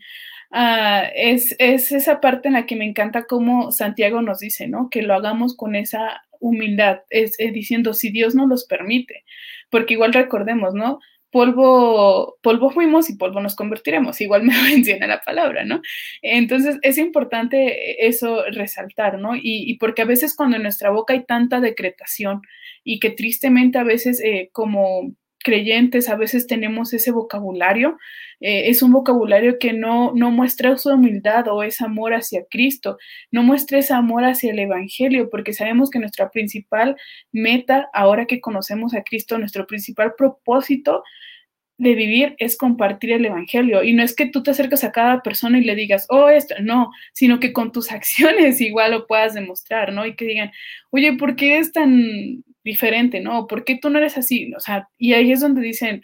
Uh, es, es, esa parte en la que me encanta cómo Santiago nos dice, ¿no? Que lo hagamos con esa humildad, es, es, diciendo, si Dios nos los permite, porque igual recordemos, ¿no? Polvo, polvo fuimos y polvo nos convertiremos, igual me menciona la palabra, ¿no? Entonces es importante eso resaltar, ¿no? Y, y, porque a veces cuando en nuestra boca hay tanta decretación y que tristemente a veces eh, como creyentes a veces tenemos ese vocabulario, eh, es un vocabulario que no, no muestra su humildad o ese amor hacia Cristo, no muestra ese amor hacia el Evangelio, porque sabemos que nuestra principal meta, ahora que conocemos a Cristo, nuestro principal propósito de vivir es compartir el Evangelio. Y no es que tú te acerques a cada persona y le digas, oh, esto, no, sino que con tus acciones igual lo puedas demostrar, ¿no? Y que digan, oye, ¿por qué es tan diferente, no? ¿Por qué tú no eres así? O sea, y ahí es donde dicen,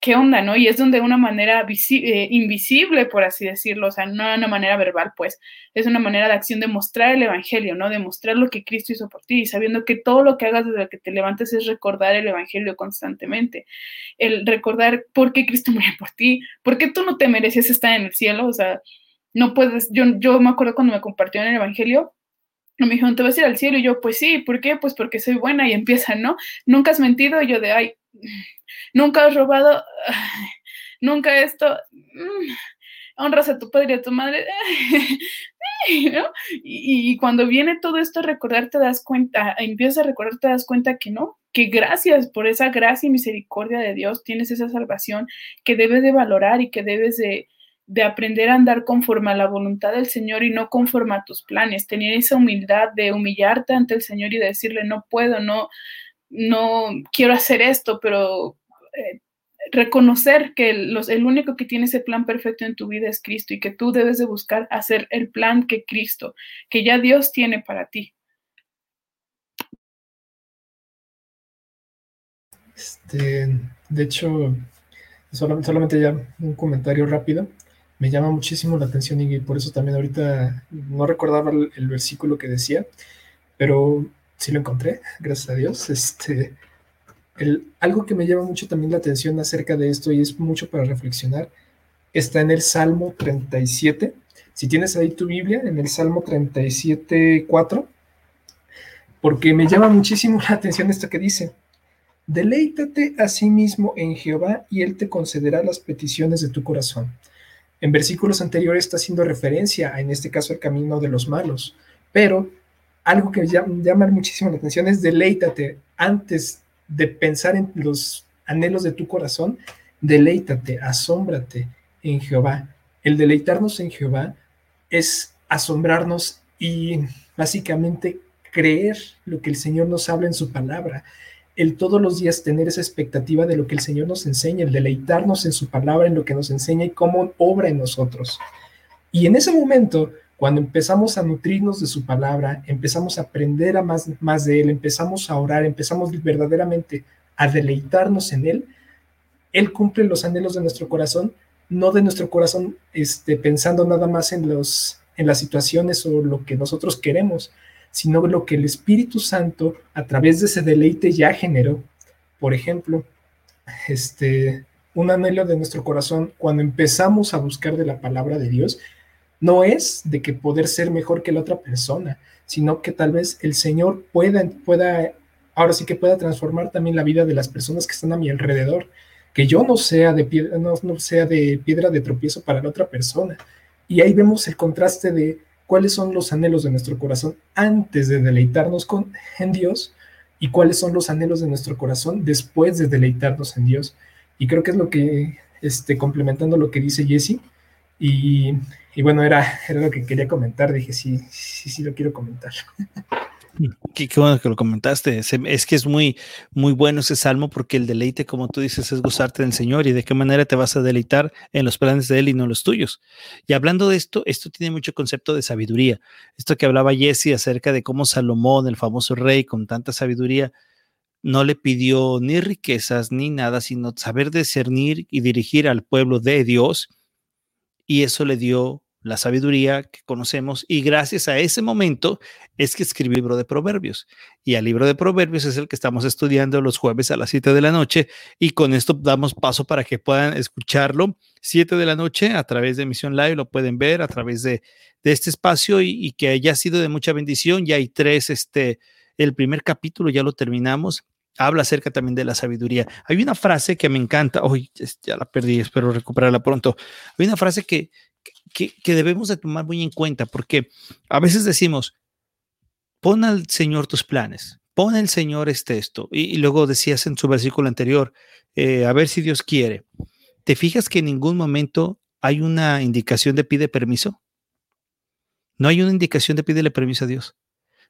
¿qué onda, no? Y es donde de una manera eh, invisible, por así decirlo, o sea, no una manera verbal, pues, es una manera de acción de mostrar el Evangelio, ¿no? De mostrar lo que Cristo hizo por ti, sabiendo que todo lo que hagas desde que te levantes es recordar el Evangelio constantemente, el recordar por qué Cristo murió por ti, por qué tú no te mereces estar en el cielo, o sea, no puedes, yo, yo me acuerdo cuando me compartieron el Evangelio, me dijeron, ¿te vas a ir al cielo? Y yo, pues sí, ¿por qué? Pues porque soy buena y empieza, ¿no? Nunca has mentido, y yo de, ay, nunca has robado, nunca esto, mm, honras a tu padre y a tu madre, ¿no? Y, y, cuando viene todo esto a recordar, te das cuenta, empiezas a recordar, te das cuenta que no, que gracias por esa gracia y misericordia de Dios tienes esa salvación que debes de valorar y que debes de, de aprender a andar conforme a la voluntad del Señor y no conforme a tus planes, tener esa humildad de humillarte ante el Señor y decirle, no puedo, no, no quiero hacer esto, pero eh, reconocer que los, el único que tiene ese plan perfecto en tu vida es Cristo y que tú debes de buscar hacer el plan que Cristo, que ya Dios tiene para ti. Este, de hecho, solamente ya un comentario rápido me llama muchísimo la atención y por eso también ahorita no recordaba el, versículo que decía, pero sí lo encontré, gracias a Dios. Este, algo que me llama mucho también la atención acerca de esto y es mucho para reflexionar, está en el Salmo 37. Si tienes ahí tu Biblia, en el Salmo 37, 4, porque me llama muchísimo la atención esto que dice. Deleítate a sí mismo en Jehová y Él te concederá las peticiones de tu corazón. En versículos anteriores está haciendo referencia, en este caso, al camino de los malos, pero algo que llama, muchísimo la atención es deleítate. Antes de pensar en los anhelos de tu corazón, deleítate, asómbrate en Jehová. El deleitarnos en Jehová es asombrarnos y básicamente creer lo que el Señor nos habla en su palabra el todos los días tener esa expectativa de lo que el Señor nos enseña, el deleitarnos en su palabra, en lo que nos enseña y cómo obra en nosotros. Y en ese momento, cuando empezamos a nutrirnos de su palabra, empezamos a aprender a más, más de Él, empezamos a orar, empezamos verdaderamente a deleitarnos en Él, Él cumple los anhelos de nuestro corazón, no de nuestro corazón este, pensando nada más en, los, en las situaciones o lo que nosotros queremos, sino lo que el Espíritu Santo a través de ese deleite ya generó. Por ejemplo, este, un anhelo de nuestro corazón cuando empezamos a buscar de la palabra de Dios, no es de que poder ser mejor que la otra persona, sino que tal vez el Señor pueda, pueda, ahora sí que pueda transformar también la vida de las personas que están a mi alrededor, que yo no sea de piedra, no, no sea de piedra de tropiezo para la otra persona. Y ahí vemos el contraste de cuáles son los anhelos de nuestro corazón antes de deleitarnos con, en Dios y cuáles son los anhelos de nuestro corazón después de deleitarnos en Dios. Y creo que es lo que, este, complementando lo que dice Jesse, y, y bueno, era, era lo que quería comentar, dije, sí, sí, sí lo quiero comentar. Qué, bueno que lo comentaste. Es que es muy, muy bueno ese salmo porque el deleite, como tú dices, es gozarte del Señor y de qué manera te vas a deleitar en los planes de Él y no los tuyos. Y hablando de esto, esto tiene mucho concepto de sabiduría. Esto que hablaba Jesse acerca de cómo Salomón, el famoso rey con tanta sabiduría, no le pidió ni riquezas ni nada, sino saber discernir y dirigir al pueblo de Dios. Y eso le dio la sabiduría que conocemos y gracias a ese momento es que escribí el libro de Proverbios. Y el libro de Proverbios es el que estamos estudiando los jueves a las 7 de la noche y con esto damos paso para que puedan escucharlo 7 de la noche a través de Misión Live, lo pueden ver a través de, este espacio y, que haya sido de mucha bendición. Ya hay tres, este, el primer capítulo ya lo terminamos. Habla acerca también de la sabiduría. Hay una frase que me encanta, hoy ya la perdí, espero recuperarla pronto. Hay una frase que, que, debemos de tomar muy en cuenta, porque a veces decimos, pon al Señor tus planes, pon al Señor este esto, y, luego decías en su versículo anterior, eh, a ver si Dios quiere. ¿Te fijas que en ningún momento hay una indicación de pide permiso? No hay una indicación de pídele permiso a Dios.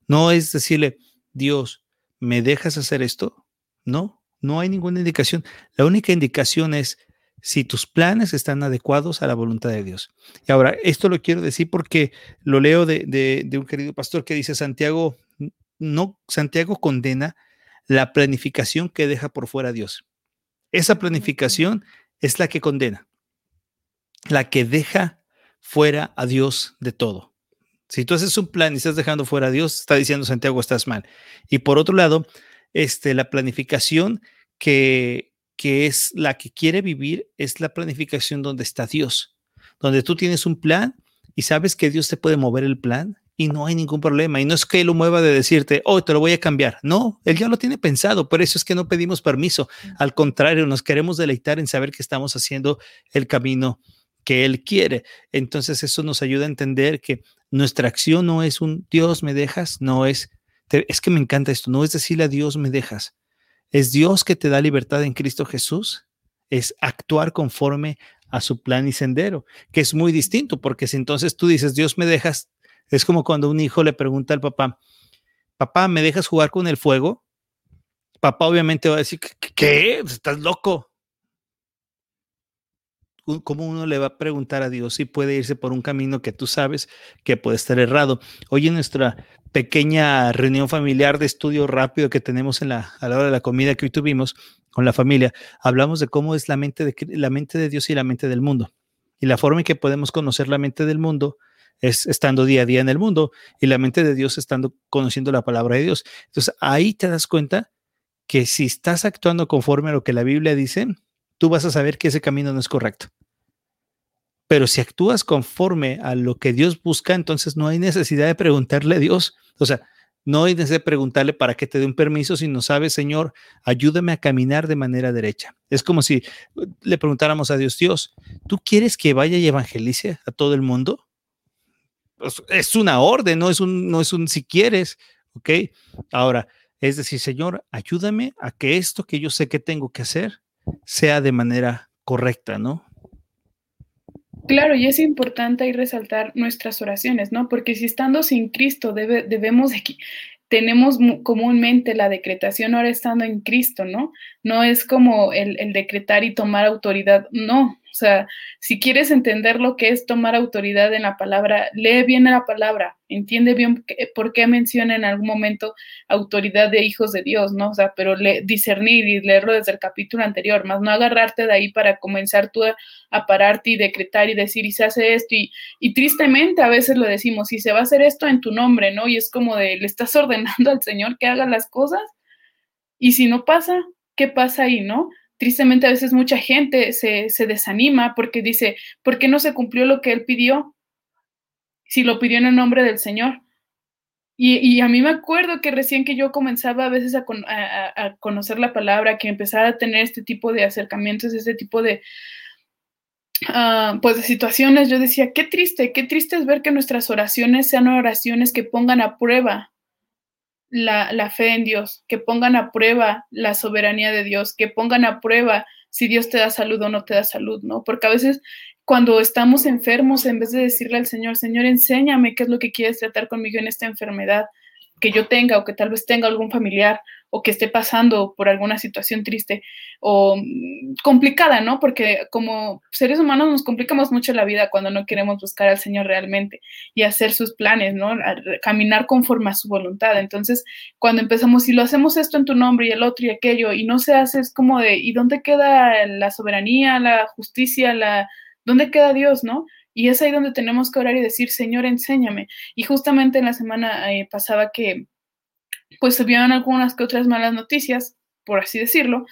No es decirle, Dios, ¿me dejas hacer esto? No, no hay ninguna indicación. La única indicación es, si tus planes están adecuados a la voluntad de Dios. Y ahora, esto lo quiero decir porque lo leo de, un querido pastor que dice, Santiago, no, Santiago condena la planificación que deja por fuera Dios. Esa planificación es la que condena, la que deja fuera a Dios de todo. Si tú haces un plan y estás dejando fuera a Dios, está diciendo Santiago, estás mal. Y por otro lado, este, la planificación que, que es la que quiere vivir, es la planificación donde está Dios, donde tú tienes un plan y sabes que Dios te puede mover el plan y no hay ningún problema. Y no es que Él lo mueva de decirte, oh, te lo voy a cambiar. No, Él ya lo tiene pensado. Por eso es que no pedimos permiso. Al contrario, nos queremos deleitar en saber que estamos haciendo el camino que Él quiere. Entonces eso nos ayuda a entender que nuestra acción no es un Dios me dejas, no es, es que me encanta esto, no es decirle a Dios me dejas, es Dios que te da libertad en Cristo Jesús. Es actuar conforme a su plan y sendero, que es muy distinto, porque si entonces tú dices, Dios me dejas, es como cuando un hijo le pregunta al papá, papá, ¿me dejas jugar con el fuego? Papá obviamente va a decir, ¿qué? ¿Estás loco? ¿Cómo uno le va a preguntar a Dios si puede irse por un camino que tú sabes que puede estar errado? Hoy en nuestra pequeña reunión familiar de estudio rápido que tenemos en la, a la hora de la comida que hoy tuvimos con la familia, hablamos de cómo es la mente de, la mente de Dios y la mente del mundo. Y la forma en que podemos conocer la mente del mundo es estando día a día en el mundo y la mente de Dios estando conociendo la palabra de Dios. Entonces ahí te das cuenta que si estás actuando conforme a lo que la Biblia dice, tú vas a saber que ese camino no es correcto. Pero si actúas conforme a lo que Dios busca, entonces no hay necesidad de preguntarle a Dios. O sea, no hay necesidad de preguntarle para que te dé un permiso, si no sabes, Señor, ayúdame a caminar de manera derecha. Es como si le preguntáramos a Dios, Dios, ¿tú quieres que vaya y evangelice a todo el mundo? Es una orden, no es un, no es un si quieres, ¿ok? Ahora, es decir, Señor, ayúdame a que esto que yo sé que tengo que hacer sea de manera correcta, ¿no? Claro, y es importante ahí resaltar nuestras oraciones, ¿no? Porque si estando sin Cristo debe, debemos de, tenemos comúnmente la decretación ahora estando en Cristo, ¿no? No es como el, decretar y tomar autoridad, no, sea, si quieres entender lo que es tomar autoridad en la palabra, lee bien la palabra, entiende bien por qué menciona en algún momento autoridad de hijos de Dios, ¿no? O sea, pero discernir y leerlo desde el capítulo anterior, más no agarrarte de ahí para comenzar tú a, pararte y decretar y decir, y se hace esto, y, y tristemente a veces lo decimos, y se va a hacer esto en tu nombre, ¿no? Y es como de, le estás ordenando al Señor que haga las cosas, y si no pasa, ¿qué pasa ahí, no? Tristemente a veces mucha gente se, desanima porque dice, ¿por qué no se cumplió lo que él pidió? Si lo pidió en el nombre del Señor. Y, a mí me acuerdo que recién que yo comenzaba a veces a, conocer la palabra, que empezaba a tener este tipo de acercamientos, este tipo de, ah, pues de situaciones, yo decía, qué triste, qué triste es ver que nuestras oraciones sean oraciones que pongan a prueba la, fe en Dios, que pongan a prueba la soberanía de Dios, que pongan a prueba si Dios te da salud o no te da salud, ¿no? Porque a veces cuando estamos enfermos, en vez de decirle al Señor, Señor, enséñame qué es lo que quieres tratar conmigo en esta enfermedad que yo tenga o que tal vez tenga algún familiar o que esté pasando por alguna situación triste o mm, complicada, ¿no? Porque como seres humanos nos complicamos mucho la vida cuando no queremos buscar al Señor realmente y hacer sus planes, ¿no? caminar conforme a su voluntad. Entonces, cuando empezamos, si lo hacemos esto en tu nombre y el otro y aquello, y no se hace, es como de, ¿y dónde queda la soberanía, la justicia, la... ¿Dónde queda Dios, no? Y es ahí donde tenemos que orar y decir, Señor, enséñame. Y justamente en la semana eh, pasaba que pues se vieron algunas que otras malas noticias, por así decirlo,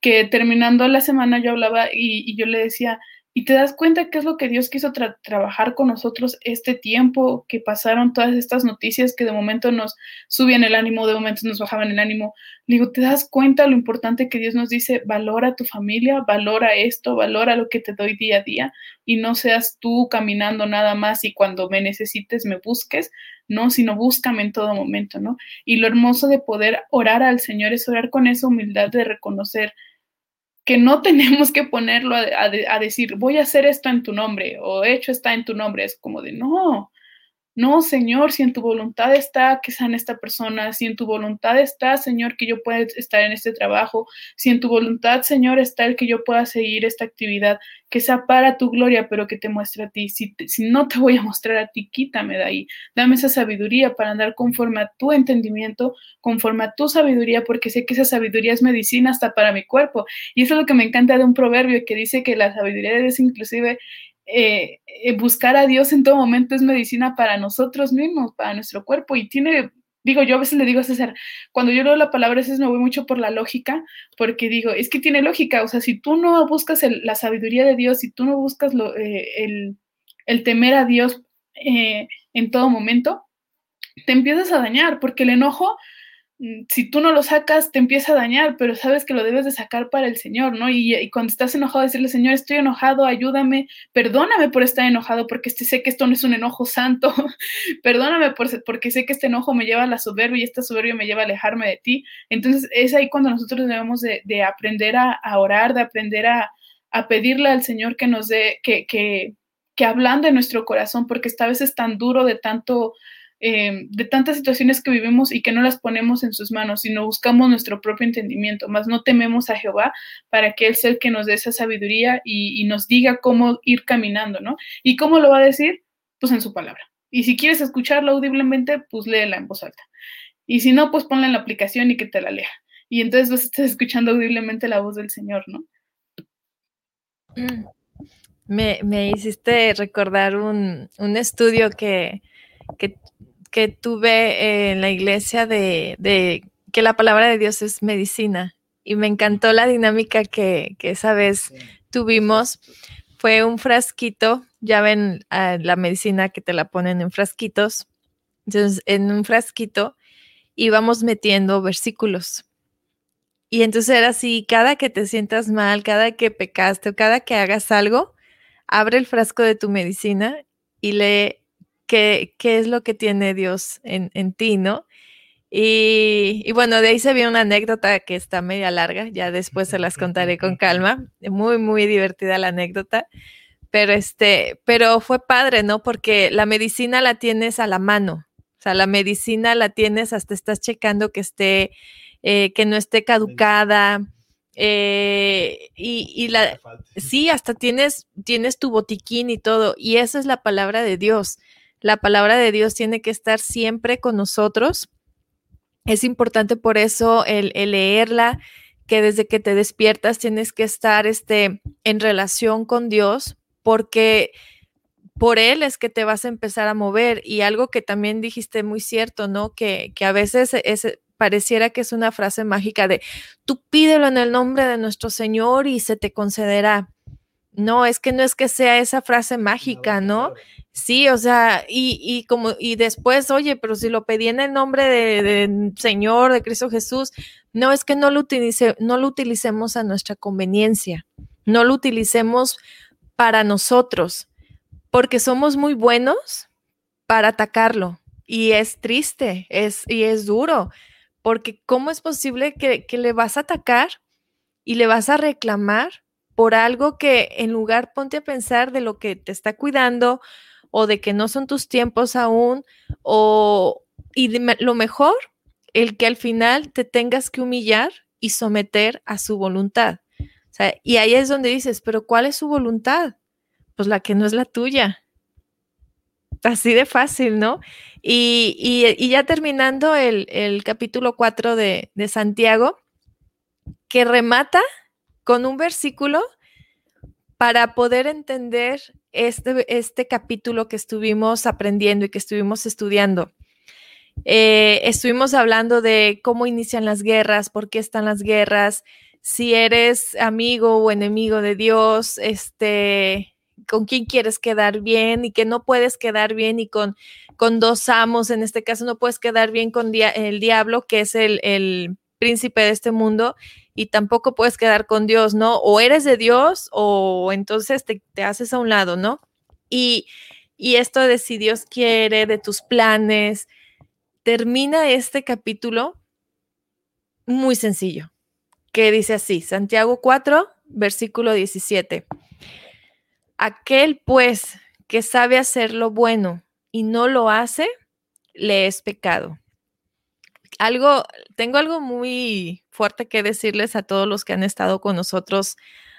que terminando la semana yo hablaba y, y yo le decía, y te das cuenta qué es lo que Dios quiso trabajar con nosotros este tiempo que pasaron todas estas noticias que de momento nos subían el ánimo, de momento nos bajaban el ánimo. digo, te das cuenta lo importante que Dios nos dice, valora tu familia, valora esto, valora lo que te doy día a día y no seas tú caminando nada más y cuando me necesites me busques, no, sino búscame en todo momento, ¿no? Y lo hermoso de poder orar al Señor es orar con esa humildad de reconocer que no tenemos que ponerlo a, decir, voy a hacer esto en tu nombre o hecho está en tu nombre. Es como de, no, no, Señor, si en tu voluntad está que sean esta persona, si en tu voluntad está, Señor, que yo pueda estar en este trabajo, si en tu voluntad, Señor, está el que yo pueda seguir esta actividad, que sea para tu gloria, pero que te muestre a ti. Si, si no te voy a mostrar a ti, quítame de ahí. Dame esa sabiduría para andar conforme a tu entendimiento, conforme a tu sabiduría, porque sé que esa sabiduría es medicina hasta para mi cuerpo. Y eso es lo que me encanta de un proverbio que dice que la sabiduría es inclusive eh, eh, buscar a Dios en todo momento es medicina para nosotros mismos, para nuestro cuerpo y tiene, digo, yo a veces le digo a César, cuando yo leo la palabra, a veces me voy mucho por la lógica, porque digo, es que tiene lógica, o sea, si tú no buscas la sabiduría de Dios, si tú no buscas eh, el, el, temer a Dios en todo momento, te empiezas a dañar, porque el enojo si tú no lo sacas, te empieza a dañar, pero sabes que lo debes de sacar para el Señor, ¿no? Y, cuando estás enojado, decirle, Señor, estoy enojado, ayúdame, perdóname por estar enojado, porque este, sé que esto no es un enojo santo, perdóname por, porque sé que este enojo me lleva a la soberbia y esta soberbia me lleva a alejarme de ti. Entonces, es ahí cuando nosotros debemos de, aprender a, orar, de aprender a, pedirle al Señor que nos dé, que, que, que en nuestro corazón, porque esta vez es tan duro de tanto Em, de tantas situaciones que vivimos y que no las ponemos en sus manos, sino buscamos nuestro propio entendimiento, más no tememos a Jehová para que Él sea el que nos dé esa sabiduría y, nos diga cómo ir caminando, ¿no? ¿Y cómo lo va a decir? Pues en su palabra. Y si quieres escucharlo audiblemente, pues léela en voz alta. Y si no, pues ponla en la aplicación y que te la lea. Y entonces vas a escuchando audiblemente la voz del Señor, ¿no? Mm. Me, me hiciste recordar un, un estudio que, que que tuve en la iglesia de, que la palabra de Dios es medicina. Y me encantó la dinámica que, esa vez tuvimos. Fue un frasquito, ya ven la medicina que te la ponen en frasquitos. Entonces, en un frasquito íbamos metiendo versículos. Y entonces era así, cada que te sientas mal, cada que pecaste o cada que hagas algo, abre el frasco de tu medicina y lee qué, es lo que tiene Dios en, ti, ¿no? Y, bueno, de ahí se vio una anécdota que está media larga, ya después se las contaré con calma, muy, muy divertida la anécdota, pero este, pero fue padre, ¿no? Porque la medicina la tienes a la mano, o sea, la medicina la tienes hasta estás checando que esté, eh, que no esté caducada, eh, y, y, la, sí, hasta tienes, tienes tu botiquín y todo, y esa es la palabra de Dios. La palabra de Dios tiene que estar siempre con nosotros. Es importante por eso el, leerla, que desde que te despiertas tienes que estar este, en relación con Dios, porque por Él es que te vas a empezar a mover. Y algo que también dijiste muy cierto, ¿no? Que, que a veces es, pareciera que es una frase mágica de, tú pídelo en el nombre de nuestro Señor y se te concederá. No, es que no es que sea esa frase mágica, ¿no? Sí, o sea, y, como, y después, oye, pero si lo pedí en el nombre de, Señor, de Cristo Jesús, no es que no lo, utilice, no lo utilicemos a nuestra conveniencia, no lo utilicemos para nosotros, porque somos muy buenos para atacarlo. Y es triste, es, y es duro, porque ¿cómo es posible que, que le vas a atacar y le vas a reclamar por algo que en lugar ponte a pensar de lo que te está cuidando o de que no son tus tiempos aún o y lo mejor el que al final te tengas que humillar y someter a su voluntad. y ahí es donde dices, pero ¿cuál es su voluntad? Pues la que no es la tuya. Así de fácil, ¿no? Y, ya terminando el, capítulo 4 de, de Santiago, que remata con un versículo para poder entender este, este capítulo que estuvimos aprendiendo y que estuvimos estudiando. Eh, estuvimos hablando de cómo inician las guerras, por qué están las guerras, si eres amigo o enemigo de Dios, este, con quién quieres quedar bien y que no puedes quedar bien y con, con dos amos, en este caso no puedes quedar bien con el diablo, que es el, el príncipe de este mundo, y tampoco puedes quedar con Dios, ¿no? O eres de Dios o entonces te, te haces a un lado, ¿no? Y, y esto de si Dios quiere, de tus planes, termina este capítulo muy sencillo, que dice así, Santiago 4, versículo 17. Aquel pues que sabe hacer lo bueno y no lo hace, le es pecado. Algo, tengo algo muy fuerte que decirles a todos los que han estado con nosotros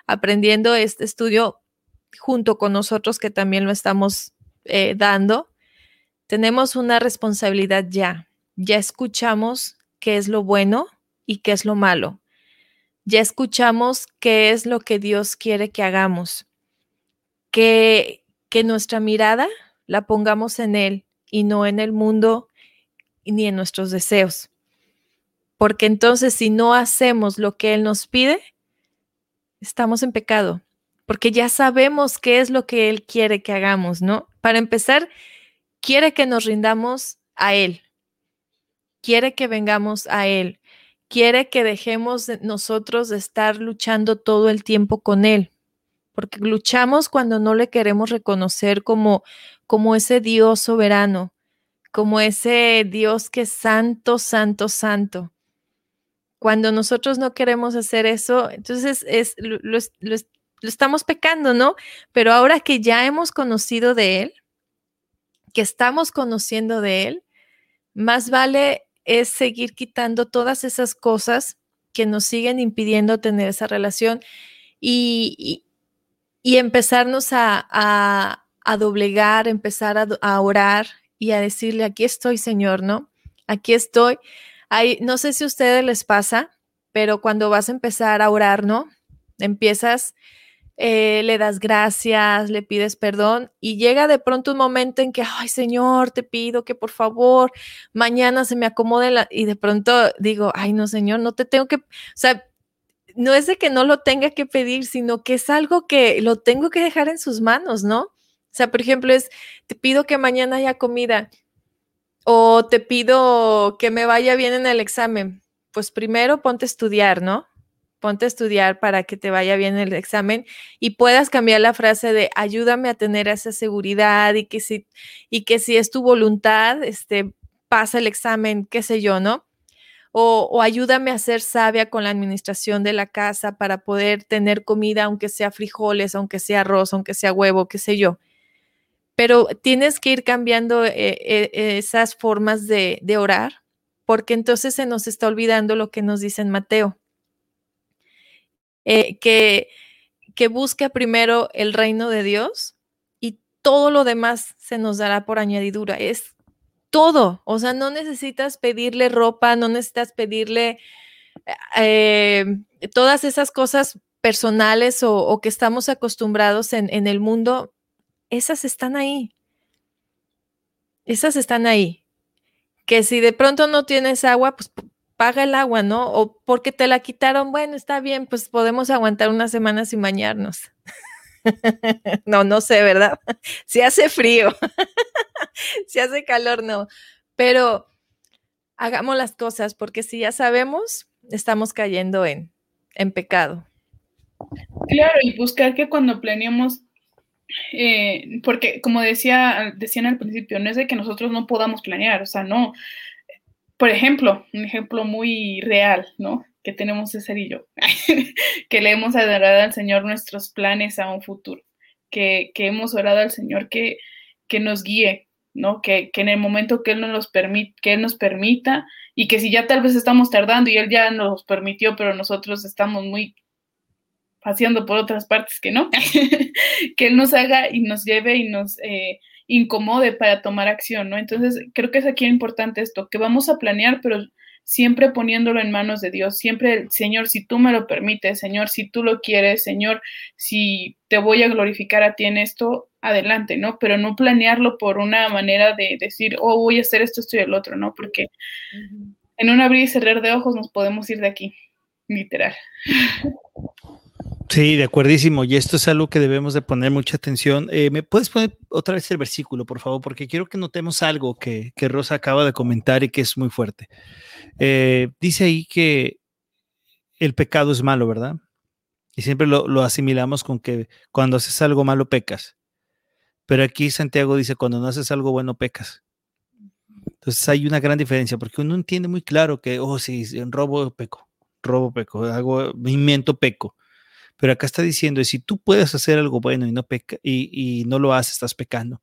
aprendiendo este estudio junto con nosotros que también lo estamos eh, dando tenemos una responsabilidad ya. Ya escuchamos qué es lo bueno y qué es lo malo. Ya escuchamos qué es lo que Dios quiere que hagamos. Que, que nuestra mirada la pongamos en Él y no en el mundo ni en nuestros deseos. Porque entonces si no hacemos lo que Él nos pide, estamos en pecado. Porque ya sabemos qué es lo que Él quiere que hagamos, ¿no? Para empezar, quiere que nos rindamos a Él, quiere que vengamos a Él, quiere que dejemos nosotros de estar luchando todo el tiempo con Él, porque luchamos cuando no le queremos reconocer como, como ese Dios soberano, como ese Dios que es santo, santo, santo. Cuando nosotros no queremos hacer eso, entonces es, lo, estamos pecando, ¿no? Pero ahora que ya hemos conocido de Él, que estamos conociendo de Él, más vale es seguir quitando todas esas cosas que nos siguen impidiendo tener esa relación y, empezarnos a, doblegar, empezar a, orar y a decirle, aquí estoy, Señor, ¿no? Aquí estoy. No sé si a ustedes les pasa, pero cuando vas a empezar a orar, ¿no? Empiezas eh, le das gracias, le pides perdón y llega de pronto un momento en que, ay Señor, te pido que por favor mañana se me acomode la... y de pronto digo, ay no Señor, no te tengo que, o sea, no es de que no lo tenga que pedir, sino que es algo que lo tengo que dejar en sus manos, ¿no? O sea, por ejemplo, es, te pido que mañana haya comida o te pido que me vaya bien en el examen. Pues primero ponte a estudiar, ¿no? ponte a estudiar para que te vaya bien el examen y puedas cambiar la frase de ayúdame a tener esa seguridad y que si, y que si es tu voluntad, este, pasa el examen, qué sé yo, ¿no? O, o, ayúdame a ser sabia con la administración de la casa para poder tener comida, aunque sea frijoles, aunque sea arroz, aunque sea huevo, qué sé yo. Pero tienes que ir cambiando eh, eh, esas formas de, de orar, porque entonces se nos está olvidando lo que nos dice en Mateo eh, que, que busque primero el reino de Dios y todo lo demás se nos dará por añadidura. Es todo, o sea, no necesitas pedirle ropa, no necesitas pedirle todas esas cosas personales o, que estamos acostumbrados en, el mundo, esas están ahí. Esas están ahí. Que si de pronto no tienes agua, pues paga el agua, ¿no? O porque te la quitaron, bueno, está bien, pues podemos aguantar unas semanas sin bañarnos. no, no sé, ¿verdad? Si hace frío, si hace calor, no. Pero hagamos las cosas porque si ya sabemos, estamos cayendo en, en pecado. Claro, y buscar que cuando planeemos, eh, porque como decía, decían al principio, no es de que nosotros no podamos planear, o sea, no, por ejemplo, un ejemplo muy real, ¿no? que tenemos César y yo, que le hemos adorado al Señor nuestros planes a un futuro, que, hemos orado al Señor que, que nos guíe, ¿no? Que, en el momento que Él, nos permite, que Él nos permita y que si ya tal vez estamos tardando y Él ya nos permitió, pero nosotros estamos muy paseando por otras partes que no, que Él nos haga y nos lleve y nos eh, incomode para tomar acción, ¿no? Entonces, creo que es aquí importante esto, que vamos a planear, pero siempre poniéndolo en manos de Dios, siempre, Señor, si tú me lo permites, Señor, si tú lo quieres, Señor, si te voy a glorificar a ti en esto, adelante, ¿no? Pero no planearlo por una manera de decir, oh, voy a hacer esto, esto y el otro, ¿no? Porque en un abrir y cerrar de ojos nos podemos ir de aquí, literal. Sí, de acuerdísimo. Y esto es algo que debemos de poner mucha atención. Eh, ¿Me puedes poner otra vez el versículo, por favor? Porque quiero que notemos algo que, que Rosa acaba de comentar y que es muy fuerte. Eh, dice ahí que el pecado es malo, ¿verdad? Y siempre lo, lo, asimilamos con que cuando haces algo malo pecas. Pero aquí Santiago dice, cuando no haces algo bueno pecas. Entonces hay una gran diferencia porque uno entiende muy claro que, oh, sí, robo peco, robo peco, hago, invento peco. Pero acá está diciendo, si tú puedes hacer algo bueno y no, peca, y, no lo haces, estás pecando.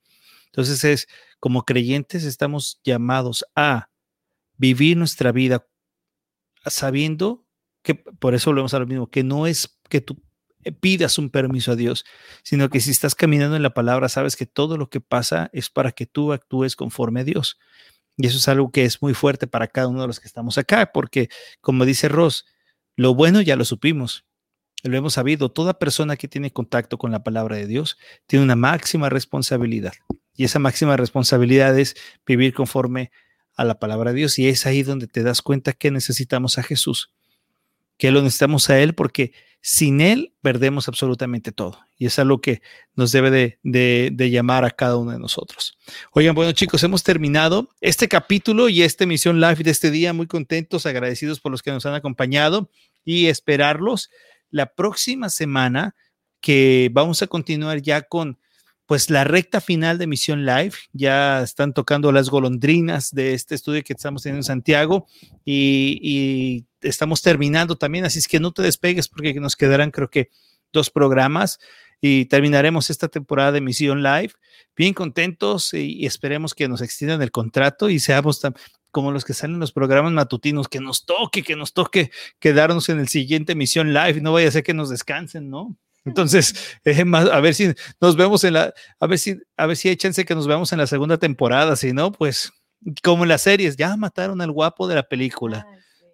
Entonces es, como creyentes estamos llamados a vivir nuestra vida sabiendo que, por eso volvemos a lo mismo, que no es que tú pidas un permiso a Dios, sino que si estás caminando en la palabra, sabes que todo lo que pasa es para que tú actúes conforme a Dios. Y eso es algo que es muy fuerte para cada uno de los que estamos acá, porque como dice Ross, lo bueno ya lo supimos, lo hemos sabido, toda persona que tiene contacto con la palabra de Dios tiene una máxima responsabilidad. Y esa máxima responsabilidad es vivir conforme a la palabra de Dios. Y es ahí donde te das cuenta que necesitamos a Jesús, que lo necesitamos a Él porque sin Él perdemos absolutamente todo. Y es algo que nos debe de, de, llamar a cada uno de nosotros. Oigan, bueno chicos, hemos terminado este capítulo y esta emisión live de este día. Muy contentos, agradecidos por los que nos han acompañado y esperarlos la próxima semana que vamos a continuar ya con pues la recta final de Misión Live. Ya están tocando las golondrinas de este estudio que estamos teniendo en Santiago y, estamos terminando también, así es que no te despegues porque nos quedarán creo que dos programas y terminaremos esta temporada de Misión Live bien contentos y, esperemos que nos extiendan el contrato y seamos como los que salen en los programas matutinos, que nos toque, que nos toque quedarnos en el siguiente emisión live, no vaya a ser que nos descansen, ¿no? Entonces, a ver si nos vemos en la, a ver si, a ver si hay chance que nos veamos en la segunda temporada, si no, pues como en las series, ya mataron al guapo de la película.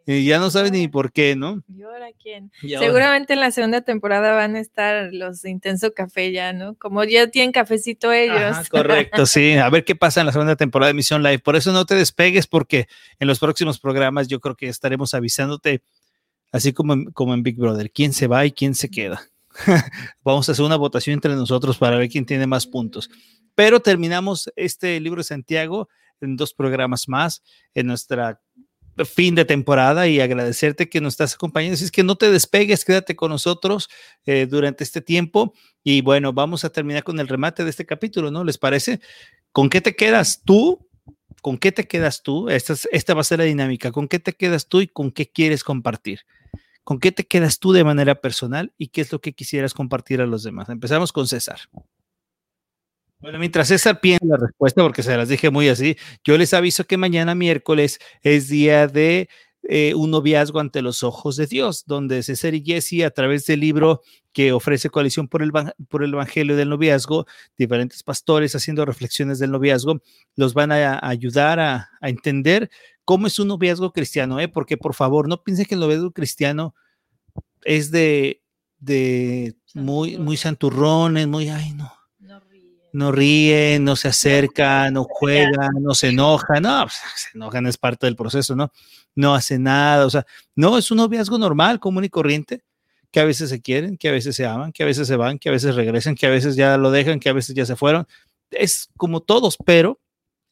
Y ya no saben ni por qué, ¿no? ¿Y ahora quién? Seguramente en la segunda temporada van a estar los de Intenso Café ya, ¿no? Como ya tienen cafecito ellos. correcto, sí. A ver qué pasa en la segunda temporada de Misión Live. Por eso no te despegues, porque en los próximos programas yo creo que estaremos avisándote, así como en, como en Big Brother, quién se va y quién se queda. Vamos a hacer una votación entre nosotros para ver quién tiene más puntos. Pero terminamos este libro de Santiago en dos programas más en nuestra fin de temporada y agradecerte que nos estás acompañando. Si es que no te despegues, quédate con nosotros eh, durante este tiempo. Y bueno, vamos a terminar con el remate de este capítulo, ¿no? ¿Les parece? ¿Con qué te quedas tú? ¿Con qué te quedas tú? Esta, esta va a ser la dinámica. ¿Con qué te quedas tú y con qué quieres compartir? ¿Con qué te quedas tú de manera personal y qué es lo que quisieras compartir a los demás? Empezamos con César. Bueno, mientras César piensa la respuesta, porque se las dije muy así, yo les aviso que mañana miércoles es día de eh, un noviazgo ante los ojos de Dios, donde César y Jesse, a través del libro que ofrece Coalición por el, por el Evangelio del Noviazgo, diferentes pastores haciendo reflexiones del noviazgo, los van a, ayudar a, entender cómo es un noviazgo cristiano, ¿eh? porque por favor, no piensen que el noviazgo cristiano es de, de muy, muy santurrones, muy, ay, no no ríen, no se acercan, no juegan, no se enojan, no, pues, se enojan es parte del proceso, ¿no? No hace nada, o sea, no, es un noviazgo normal, común y corriente, que a veces se quieren, que a veces se aman, que a veces se van, que a veces regresan, que a veces ya lo dejan, que a veces ya se fueron. Es como todos, pero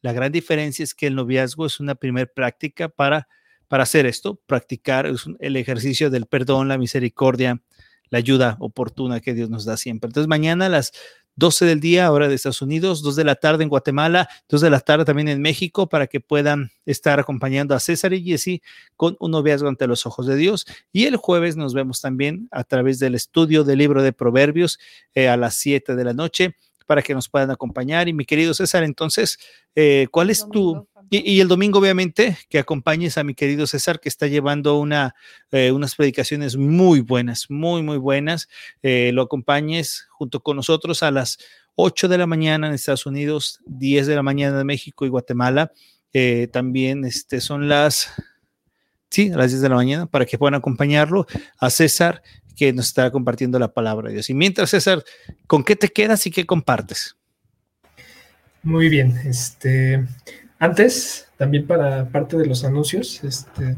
la gran diferencia es que el noviazgo es una primera práctica para, para hacer esto, practicar el ejercicio del perdón, la misericordia, la ayuda oportuna que Dios nos da siempre. Entonces, mañana a las 12 del día, hora de Estados Unidos, 2 de la tarde en Guatemala, 2 de la tarde también en México, para que puedan estar acompañando a César y Jesse con un noviazgo ante los ojos de Dios. Y el jueves nos vemos también a través del estudio del libro de Proverbios eh, a las 7 de la noche para que nos puedan acompañar. Y mi querido César, entonces, eh, ¿cuál es tu... Y, el domingo, obviamente, que acompañes a mi querido César, que está llevando una, eh, unas predicaciones muy buenas, muy, muy buenas. Eh, lo acompañes junto con nosotros a las 8 de la mañana en Estados Unidos, 10 de la mañana en México y Guatemala. también este, son las, sí, a las 10 de la mañana, para que puedan acompañarlo a César que nos está compartiendo la palabra de Dios. Y mientras, César, ¿con qué te quedas y qué compartes? Muy bien, este, antes, también para parte de los anuncios, este,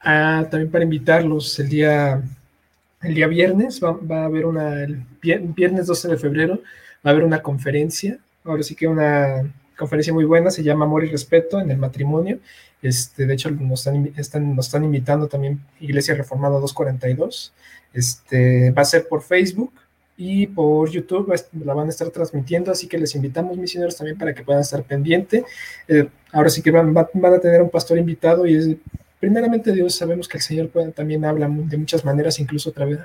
ah, también para invitarlos el día, el día viernes, va, a haber una, el viernes 12 de febrero, va a haber una conferencia, ahora sí que una conferencia muy buena, se llama Amor y Respeto en el matrimonio, este, de hecho, nos están, invitando también Iglesia Reformada 242. Este, va a ser por Facebook y por YouTube la van a estar transmitiendo, así que les invitamos, misioneros, también para que puedan estar pendiente. Eh, ahora sí que van, a tener un pastor invitado y es, primeramente Dios, sabemos que el Señor también habla de muchas maneras, incluso otra vez,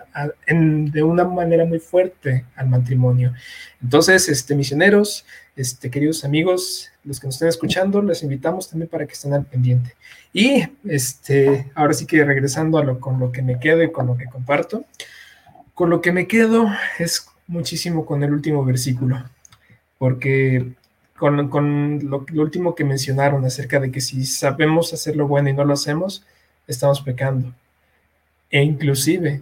de una manera muy fuerte al matrimonio. Entonces, este, misioneros, este, queridos amigos, los que nos estén escuchando, les invitamos también para que estén al pendiente. Y este, ahora sí que regresando a lo, con lo que me quedo y con lo que comparto, con lo que me quedo es muchísimo con el último versículo, porque con, lo, último que mencionaron acerca de que si sabemos hacer lo bueno y no lo hacemos, estamos pecando. E inclusive,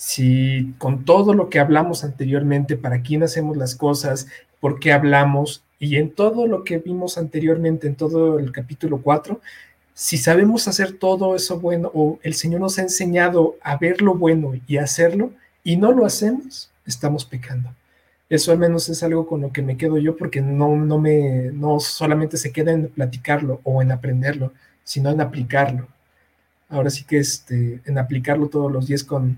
si con todo lo que hablamos anteriormente, para quién hacemos las cosas, por qué hablamos, y en todo lo que vimos anteriormente, en todo el capítulo 4, si sabemos hacer todo eso bueno, o el Señor nos ha enseñado a ver lo bueno y hacerlo, y no lo hacemos, estamos pecando. Eso al menos es algo con lo que me quedo yo porque no, no, me, no solamente se queda en platicarlo o en aprenderlo, sino en aplicarlo. Ahora sí que este, en aplicarlo todos los días con,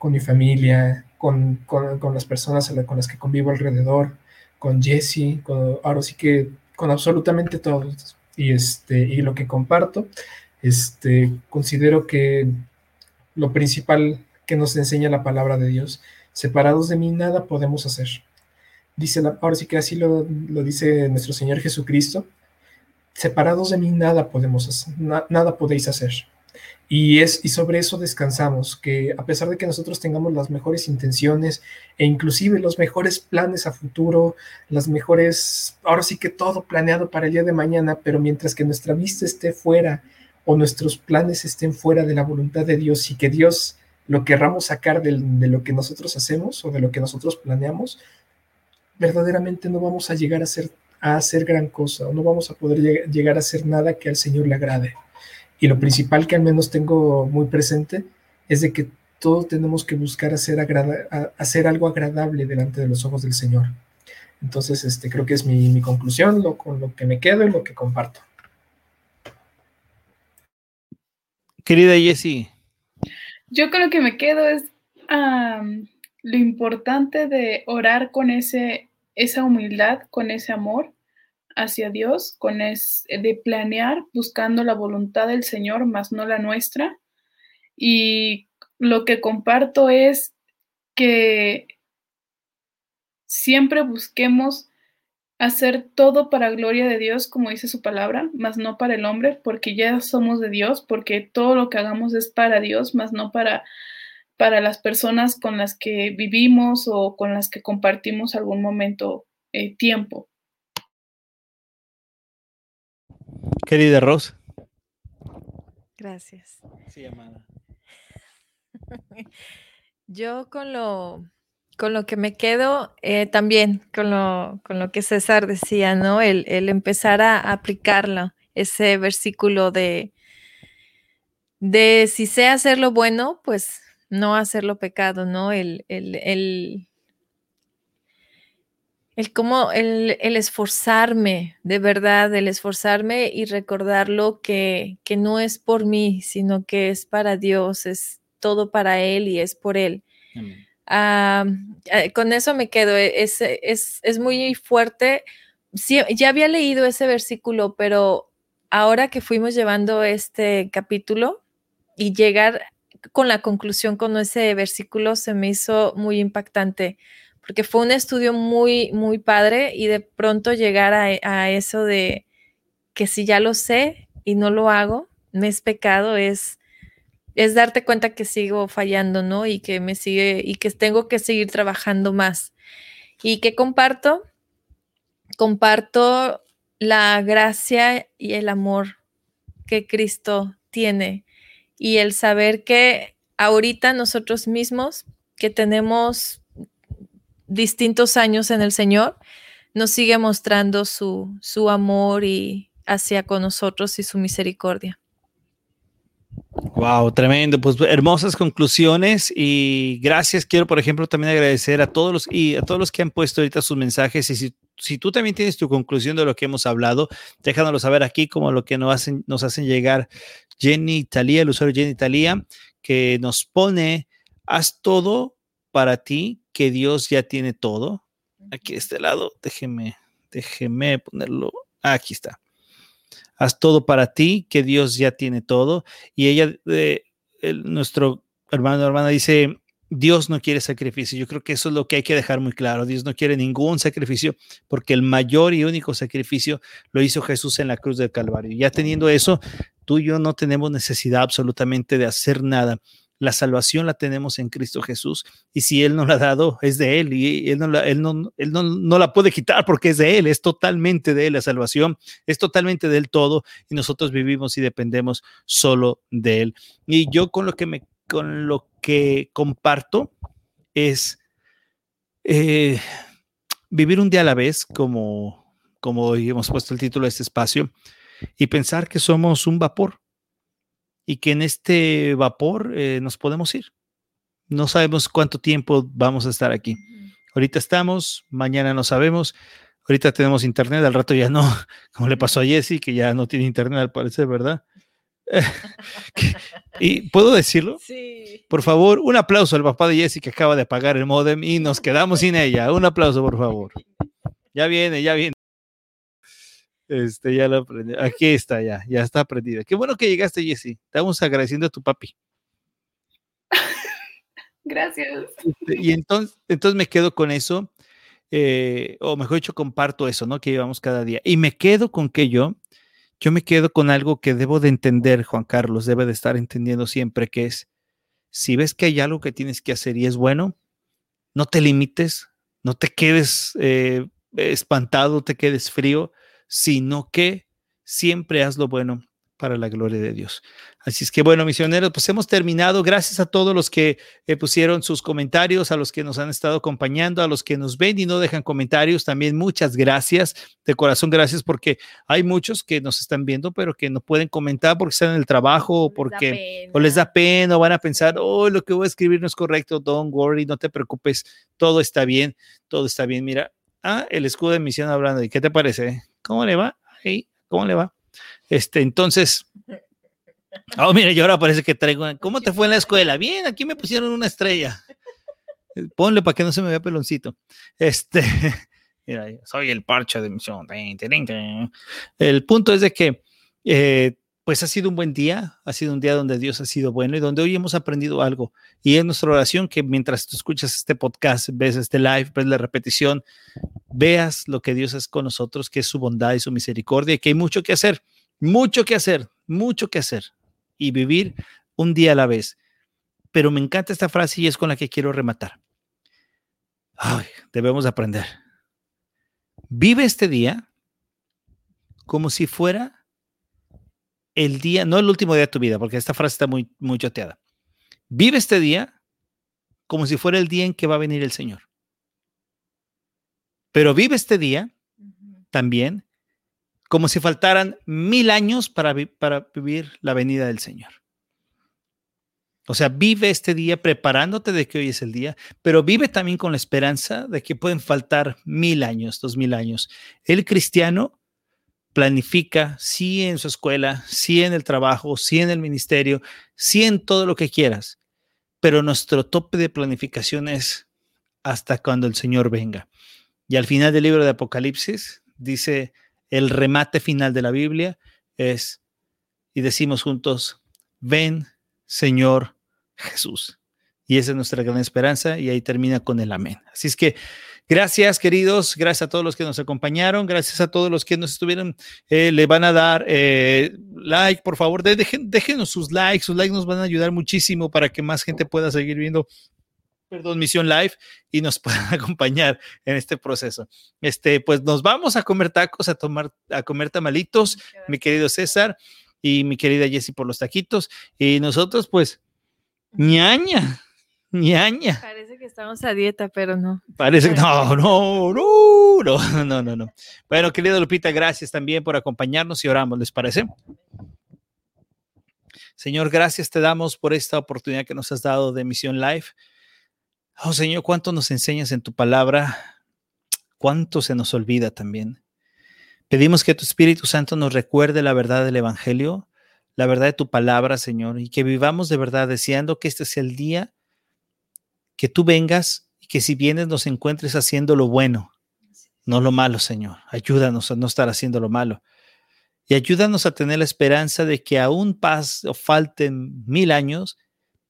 con mi familia, con, con, las personas con las que convivo alrededor, con Jesse, con, ahora sí que con absolutamente todos. Y, este, y lo que comparto, este, considero que lo principal que nos enseña la palabra de Dios, separados de mí nada podemos hacer dice, ahora sí que así lo, dice nuestro Señor Jesucristo, separados de mí nada podemos hacer, nada podéis hacer. Y, es, y sobre eso descansamos, que a pesar de que nosotros tengamos las mejores intenciones e inclusive los mejores planes a futuro, las mejores, ahora sí que todo planeado para el día de mañana, pero mientras que nuestra vista esté fuera o nuestros planes estén fuera de la voluntad de Dios y que Dios lo querramos sacar de, lo que nosotros hacemos o de lo que nosotros planeamos, verdaderamente no vamos a llegar a hacer, a hacer gran cosa, o no vamos a poder llegar a hacer nada que al Señor le agrade. Y lo principal que al menos tengo muy presente es de que todos tenemos que buscar hacer, hacer algo agradable delante de los ojos del Señor. Entonces, este, creo que es mi, conclusión, lo, con lo que me quedo y lo que comparto. Querida Jessie. Yo con lo que me quedo es lo importante de orar con ese esa humildad, con ese amor hacia Dios, con es, de planear buscando la voluntad del Señor, más no la nuestra. Y lo que comparto es que siempre busquemos hacer todo para gloria de Dios, como dice su palabra, más no para el hombre, porque ya somos de Dios, porque todo lo que hagamos es para Dios, más no para para las personas con las que vivimos o con las que compartimos algún momento eh, tiempo. Querida Ros. Gracias. Sí, amada. Yo con lo, con lo que me quedo, eh, también con lo, con lo que César decía, ¿no? El, el empezar a aplicarlo, ese versículo de, de si sé hacer lo bueno, pues no hacerlo pecado, ¿no? El, el, el, el cómo, el, el, esforzarme, de verdad, el esforzarme y recordarlo que, que no es por mí, sino que es para Dios, es todo para Él y es por Él. ah, eh, con eso me quedo. E, es, es, es muy fuerte. Sí, ya había leído ese versículo, pero ahora que fuimos llevando este capítulo y llegar con la conclusión con ese versículo se me hizo muy impactante porque fue un estudio muy, muy padre y de pronto llegar a, eso de que si ya lo sé y no lo hago, me es pecado, es, es darte cuenta que sigo fallando, ¿no? Y que me sigue, y que tengo que seguir trabajando más. Y que comparto, comparto la gracia y el amor que Cristo tiene y el saber que ahorita nosotros mismos que tenemos distintos años en el Señor, nos sigue mostrando su, su amor y hacia con nosotros y su misericordia. Wow, tremendo. Pues hermosas conclusiones y gracias. Quiero, por ejemplo, también agradecer a todos los y a todos los que han puesto ahorita sus mensajes. Y si, si tú también tienes tu conclusión de lo que hemos hablado, déjanoslo saber aquí, como lo que nos hacen, nos hacen llegar Jenny Talía, el usuario Jenny Talía, que nos pone: haz todo para ti, que Dios ya tiene todo. Aquí de este lado, déjeme, déjeme ponerlo. Aquí está haz todo para ti, que Dios ya tiene todo. Y ella, eh, nuestro hermano hermana dice, Dios no quiere sacrificio. Yo creo que eso es lo que hay que dejar muy claro. Dios no quiere ningún sacrificio porque el mayor y único sacrificio lo hizo Jesús en la cruz del Calvario. Ya teniendo eso, tú y yo no tenemos necesidad absolutamente de hacer nada. La salvación la tenemos en Cristo Jesús y si Él no la ha dado, es de Él y Él, no la, él, no, él no, no, la puede quitar porque es de Él, es totalmente de Él la salvación, es totalmente del todo y nosotros vivimos y dependemos solo de Él. Y yo con lo que, me, con lo que comparto es eh, vivir un día a la vez, como, como hoy hemos puesto el título de este espacio, y pensar que somos un vapor y que en este vapor eh, nos podemos ir. No sabemos cuánto tiempo vamos a estar aquí. Ahorita estamos, mañana no sabemos. Ahorita tenemos internet, al rato ya no, como le pasó a Jesse, que ya no tiene internet al parecer, ¿verdad? ¿Y puedo decirlo? Sí. Por favor, un aplauso al papá de Jesse que acaba de apagar el modem y nos quedamos sin ella. Un aplauso, por favor. Ya viene, ya viene. Este, ya lo aprendí. Aquí está, ya, ya está aprendido. Qué bueno que llegaste, Jessy. Estamos agradeciendo a tu papi. Gracias. Este, y entonces, entonces me quedo con eso, eh, o mejor dicho, comparto eso, ¿no? Que llevamos cada día. Y me quedo con que yo, yo me quedo con algo que debo de entender, Juan Carlos, debe de estar entendiendo siempre, que es, si ves que hay algo que tienes que hacer y es bueno, no te limites, no te quedes eh, espantado, te quedes frío, sino que siempre haz lo bueno para la gloria de Dios. Así es que bueno, misioneros, pues hemos terminado. Gracias a todos los que eh, pusieron sus comentarios, a los que nos han estado acompañando, a los que nos ven y no dejan comentarios. También muchas gracias, de corazón gracias, porque hay muchos que nos están viendo, pero que no pueden comentar porque están en el trabajo o porque o les da pena o van a pensar, oh, lo que voy a escribir no es correcto. Don't worry, no te preocupes, todo está bien, todo está bien. Mira, ah, el escudo de misión hablando. ¿Y qué te parece? ¿Cómo le va? ¿Cómo le va? Este, entonces, oh, mire, yo ahora parece que traigo, ¿cómo te fue en la escuela? Bien, aquí me pusieron una estrella. Ponle para que no se me vea peloncito. Este, mira, soy el parche de misión. El punto es de que eh, pues ha sido un buen día, ha sido un día donde Dios ha sido bueno y donde hoy hemos aprendido algo. Y es nuestra oración que mientras tú escuchas este podcast, ves este live, ves la repetición, veas lo que Dios es con nosotros, que es su bondad y su misericordia, y que hay mucho que hacer, mucho que hacer, mucho que hacer y vivir un día a la vez. Pero me encanta esta frase y es con la que quiero rematar. Ay, debemos aprender. Vive este día como si fuera el día, no el último día de tu vida, porque esta frase está muy, muy choteada. Vive este día como si fuera el día en que va a venir el Señor. Pero vive este día también como si faltaran mil años para, para vivir la venida del Señor. O sea, vive este día preparándote de que hoy es el día, pero vive también con la esperanza de que pueden faltar mil años, dos mil años. El cristiano planifica, sí en su escuela, sí en el trabajo, sí en el ministerio, sí en todo lo que quieras, pero nuestro tope de planificación es hasta cuando el Señor venga. Y al final del libro de Apocalipsis dice, el remate final de la Biblia es, y decimos juntos, ven Señor Jesús. Y esa es nuestra gran esperanza y ahí termina con el amén. Así es que gracias queridos, gracias a todos los que nos acompañaron, gracias a todos los que nos estuvieron, eh, le van a dar eh, like, por favor, dejen, déjenos sus likes, sus likes nos van a ayudar muchísimo para que más gente pueda seguir viendo perdón, Misión Live y nos puedan acompañar en este proceso. Este, pues nos vamos a comer tacos, a tomar, a comer tamalitos, mi querido César y mi querida Jessie por los taquitos. Y nosotros, pues, ñaña, ñaña. Parece estamos a dieta, pero no. Parece que no, no, no, no, no, no, no. Bueno, querida Lupita, gracias también por acompañarnos y oramos, ¿les parece? Señor, gracias te damos por esta oportunidad que nos has dado de Misión Live. Oh Señor, cuánto nos enseñas en tu palabra, cuánto se nos olvida también. Pedimos que tu Espíritu Santo nos recuerde la verdad del Evangelio, la verdad de tu palabra, Señor, y que vivamos de verdad deseando que este sea el día que tú vengas y que si vienes nos encuentres haciendo lo bueno, no lo malo, Señor. Ayúdanos a no estar haciendo lo malo. Y ayúdanos a tener la esperanza de que aún pas o falten mil años,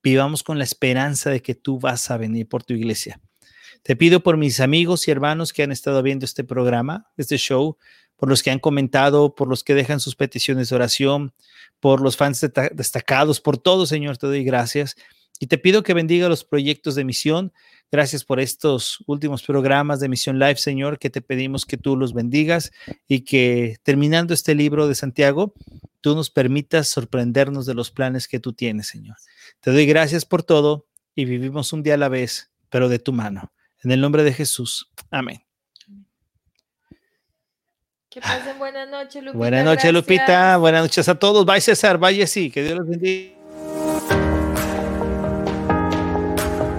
vivamos con la esperanza de que tú vas a venir por tu iglesia. Te pido por mis amigos y hermanos que han estado viendo este programa, este show, por los que han comentado, por los que dejan sus peticiones de oración, por los fans destacados, por todo, Señor, te doy gracias. Y te pido que bendiga los proyectos de misión. Gracias por estos últimos programas de Misión Live, Señor, que te pedimos que tú los bendigas y que terminando este libro de Santiago, tú nos permitas sorprendernos de los planes que tú tienes, Señor. Te doy gracias por todo y vivimos un día a la vez, pero de tu mano. En el nombre de Jesús. Amén. Que pasen buenas noches, Lupita. Buenas noches, Lupita. Buenas noches a todos. Bye, César. Bye, sí. Que Dios los bendiga.